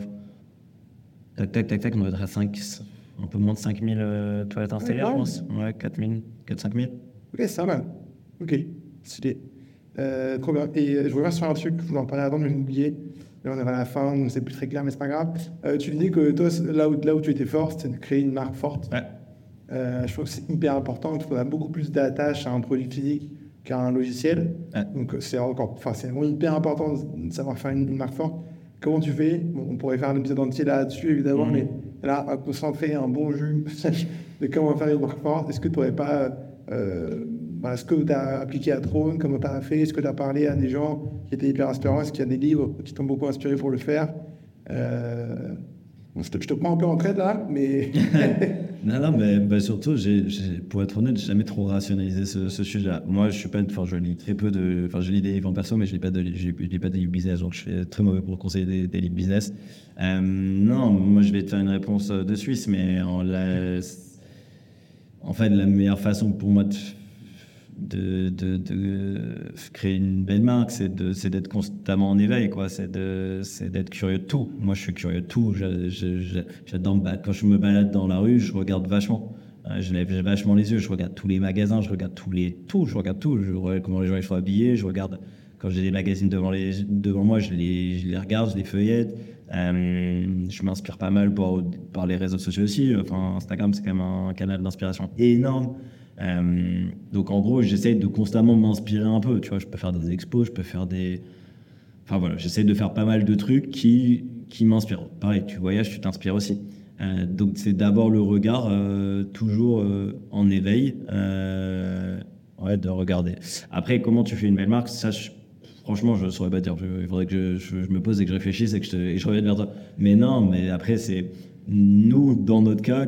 Tac, tac, tac, tac, on doit être à 5, un peu moins de 5000 euh, toilettes installées, Ouais, je pense. Ouais, 4000, 4-5000. Ok, c'est pas mal. Ok, stylé. Euh, trop bien. Et euh, je reviens sur un truc, je voulais en parler avant, mais j'ai oublié. Là, on est à la fin, donc c'est plus très clair, mais c'est pas grave. Euh, tu disais que toi, là où, là où tu étais fort, c'était de créer une marque forte. Ouais. Euh, je trouve que c'est hyper important. Il faudra beaucoup plus d'attache à un produit physique qu'à un logiciel. Ouais. Donc c'est encore, enfin c'est hyper important de savoir faire une, une marque forte. Comment tu fais? Bon, On pourrait faire un épisode entier là-dessus évidemment, Mhm. mais là, on va concentrer un bon jus de comment faire une marque forte. Est-ce que tu n'aurais pas euh, ce que tu as appliqué à Trône, comment tu as fait, est-ce que tu as parlé à des gens qui étaient hyper inspirants, est-ce qu'il y a des livres qui t'ont beaucoup inspiré pour le faire? Euh, je, te, te prends un peu en traite là, mais Non, non, mais surtout, pour être honnête, j'ai jamais trop rationalisé ce, sujet-là. Moi, je suis pas, enfin, je lis très peu de, enfin, je lis des livres en perso, mais je lis pas de, lis pas des livres business, donc je suis très mauvais pour conseiller des, des livres business. Euh, non, moi, je vais te faire une réponse euh, de Suisse, mais en, en fait, la meilleure façon pour moi de, de, de, de créer une belle marque, c'est d'être constamment en éveil, quoi. C'est d'être curieux de tout. Moi, je suis curieux de tout. J'adore me ba- Quand je me balade dans la rue, je regarde vachement. Euh, Je lève vachement les yeux. Je regarde tous les magasins, je regarde tous les tout. Je regarde tout. Je regarde comment les gens ils sont habillés. Je regarde quand j'ai des magazines devant, les, devant moi, je les, je les regarde, je les feuillette. Euh, je m'inspire pas mal par, par les réseaux sociaux aussi. Enfin, Instagram, c'est quand même un canal d'inspiration énorme. Euh, donc en gros, j'essaie de constamment m'inspirer un peu. Tu vois, je peux faire des expos, je peux faire des. Enfin voilà, j'essaie de faire pas mal de trucs qui, qui m'inspirent. Pareil, tu voyages, tu t'inspires aussi. Euh, donc c'est d'abord le regard, euh, toujours en éveil, ouais, de regarder. Après, comment tu fais une belle marque, ça, franchement, je ne saurais pas dire. Il faudrait que je, me pose et que je réfléchisse et que je revienne vers toi. Mais non, mais après, c'est nous, dans notre cas,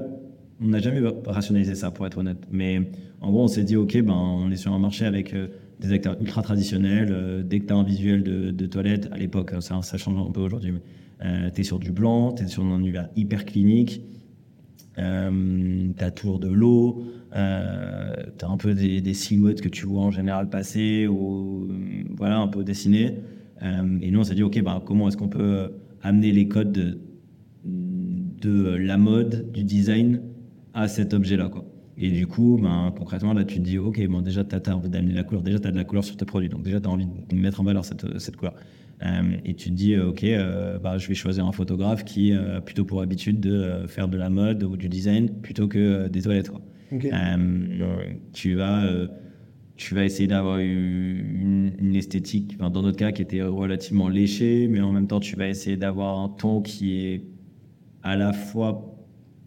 on n'a jamais rationalisé ça, pour être honnête. Mais en gros, on s'est dit, OK, ben, on est sur un marché avec euh, des acteurs ultra traditionnels. euh, dès que tu as un visuel de, toilette, à l'époque, hein, ça, change un peu aujourd'hui, mais tu es sur du blanc, tu es sur un univers hyper clinique. Euh, t'as toujours de l'eau, euh, t'as un peu des, silhouettes que tu vois en général passer ou euh, voilà un peu dessinées. Euh, et nous on s'est dit ok bah, comment est-ce qu'on peut euh, amener les codes de, de la mode, du design à cet objet-là quoi. Et du coup, ben, concrètement, là, tu te dis, OK, bon, déjà, tu as, envie d'amener la couleur. Déjà, tu as de la couleur sur tes produits. Donc, déjà, tu as envie de mettre en valeur cette, cette couleur. Euh, et tu te dis, euh, OK, euh, bah, je vais choisir un photographe qui a plutôt pour habitude de faire de la mode ou du design plutôt que des toilettes. Quoi. Tu vas. tu vas essayer d'avoir une, une esthétique, enfin, dans notre cas, qui était relativement léchée, mais en même temps, tu vas essayer d'avoir un ton qui est à la fois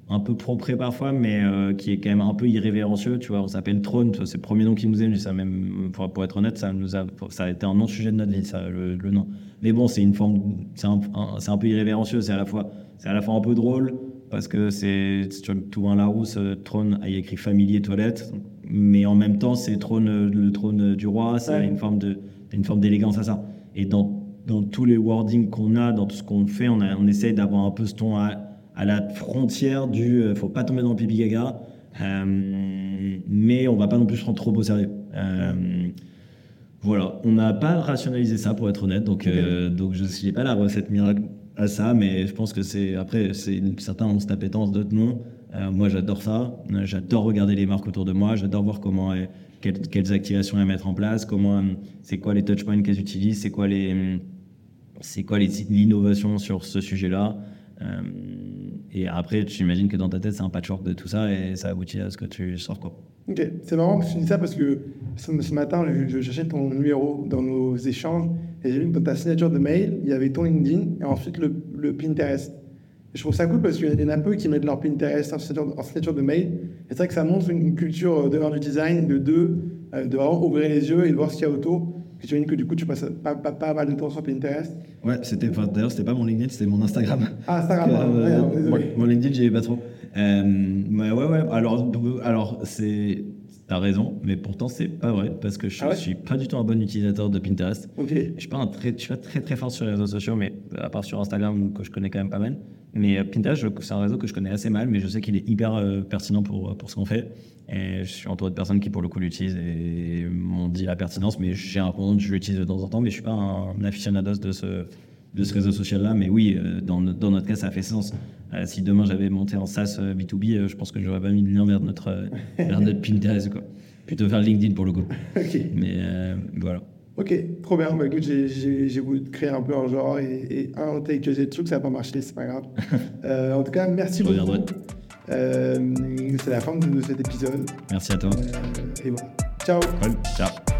un peu propre parfois, mais euh, qui est quand même un peu irrévérencieux. Tu vois, on s'appelle Trône, c'est le premier nom qui nous est venu. Ça même, pour, pour être honnête, ça nous a, ça a été un non-sujet de notre vie, ça, le, le nom. Mais bon, c'est une forme, c'est un, un- un peu irrévérencieux. C'est à la fois, c'est à la fois un peu drôle parce que c'est, tu vois, tout un Larousse, euh, Trône a écrit familier toilette, mais en même temps, c'est Trône, le trône du roi. C'est Ouais. une forme de, une forme d'élégance à ça. Et dans dans tous les wordings qu'on a, dans tout ce qu'on fait, on, a, on essaye d'avoir un peu ce ton à, à la frontière du euh, faut pas tomber dans le pipi gaga, euh, mais on va pas non plus se prendre trop au sérieux. Euh, voilà, on n'a pas rationalisé ça pour être honnête, donc, donc je n'ai pas la recette miracle à ça, mais je pense que c'est après, c'est certains ont cette appétence, d'autres non. Euh, moi j'adore ça, j'adore regarder les marques autour de moi, j'adore voir comment elles- quelles, quelles activations elles mettent en place, comment c'est quoi les touchpoints qu'elles utilisent, c'est quoi les c'est quoi les- l'innovation sur ce sujet-là. Euh, et après, tu imagines que dans ta tête, c'est un patchwork de tout ça et ça aboutit à ce que tu sors. Quoi. Ok, c'est marrant que tu dis ça parce que ce, matin, je, cherchais ton numéro dans nos échanges et j'ai vu que dans ta signature de mail, il y avait ton LinkedIn et ensuite le, Pinterest. Je trouve ça cool parce qu'il y en a peu qui mettent leur Pinterest en signature, de mail. C'est vrai que ça montre une culture de un, du design, de deux, euh, de vraiment ouvrir les yeux et de voir ce qu'il y a autour. Tu que du coup, tu passes pas, pas, pas mal de temps sur Pinterest. Ouais, c'était, enfin, d'ailleurs, c'était pas mon LinkedIn, c'était mon Instagram. Ah, Instagram, pardon. Euh, Ouais, alors, mon, désolé. mon LinkedIn, j'y vais pas trop. Euh, ouais, ouais, ouais. Alors, alors c'est. T'as raison, mais pourtant, c'est pas vrai parce que je Ah ouais suis pas du tout un bon utilisateur de Pinterest. Ok. Je suis pas un très, je suis pas très très fort sur les réseaux sociaux, mais à part sur Instagram que je connais quand même pas mal. Mais euh, Pinterest, je- c'est un réseau que je connais assez mal, mais je sais qu'il est hyper euh, pertinent pour pour ce qu'on fait. Et je suis entouré de personnes qui pour le coup l'utilisent et m'ont dit la pertinence. Mais j'ai un compte, je l'utilise de temps en temps, mais je suis pas un aficionados de ce de ce réseau social là. Mais oui, euh, dans, notre- dans notre cas, ça fait sens. Euh, si demain j'avais monté en SaaS euh, B2B, euh, je pense que j'aurais pas mis le lien vers notre euh, vers notre Pinterest quoi. Plutôt vers LinkedIn pour le coup. Mais euh, voilà. Ok, trop bien. Bah, écoute, j'ai- voulu créer un peu un genre et, et un take que j'ai de trucs, ça n'a pas marché, c'est pas grave. Euh, en tout cas, merci beaucoup. Euh, c'est la fin de, de cet épisode. Merci à toi. Euh, et voilà. Ciao. Cool. Ciao.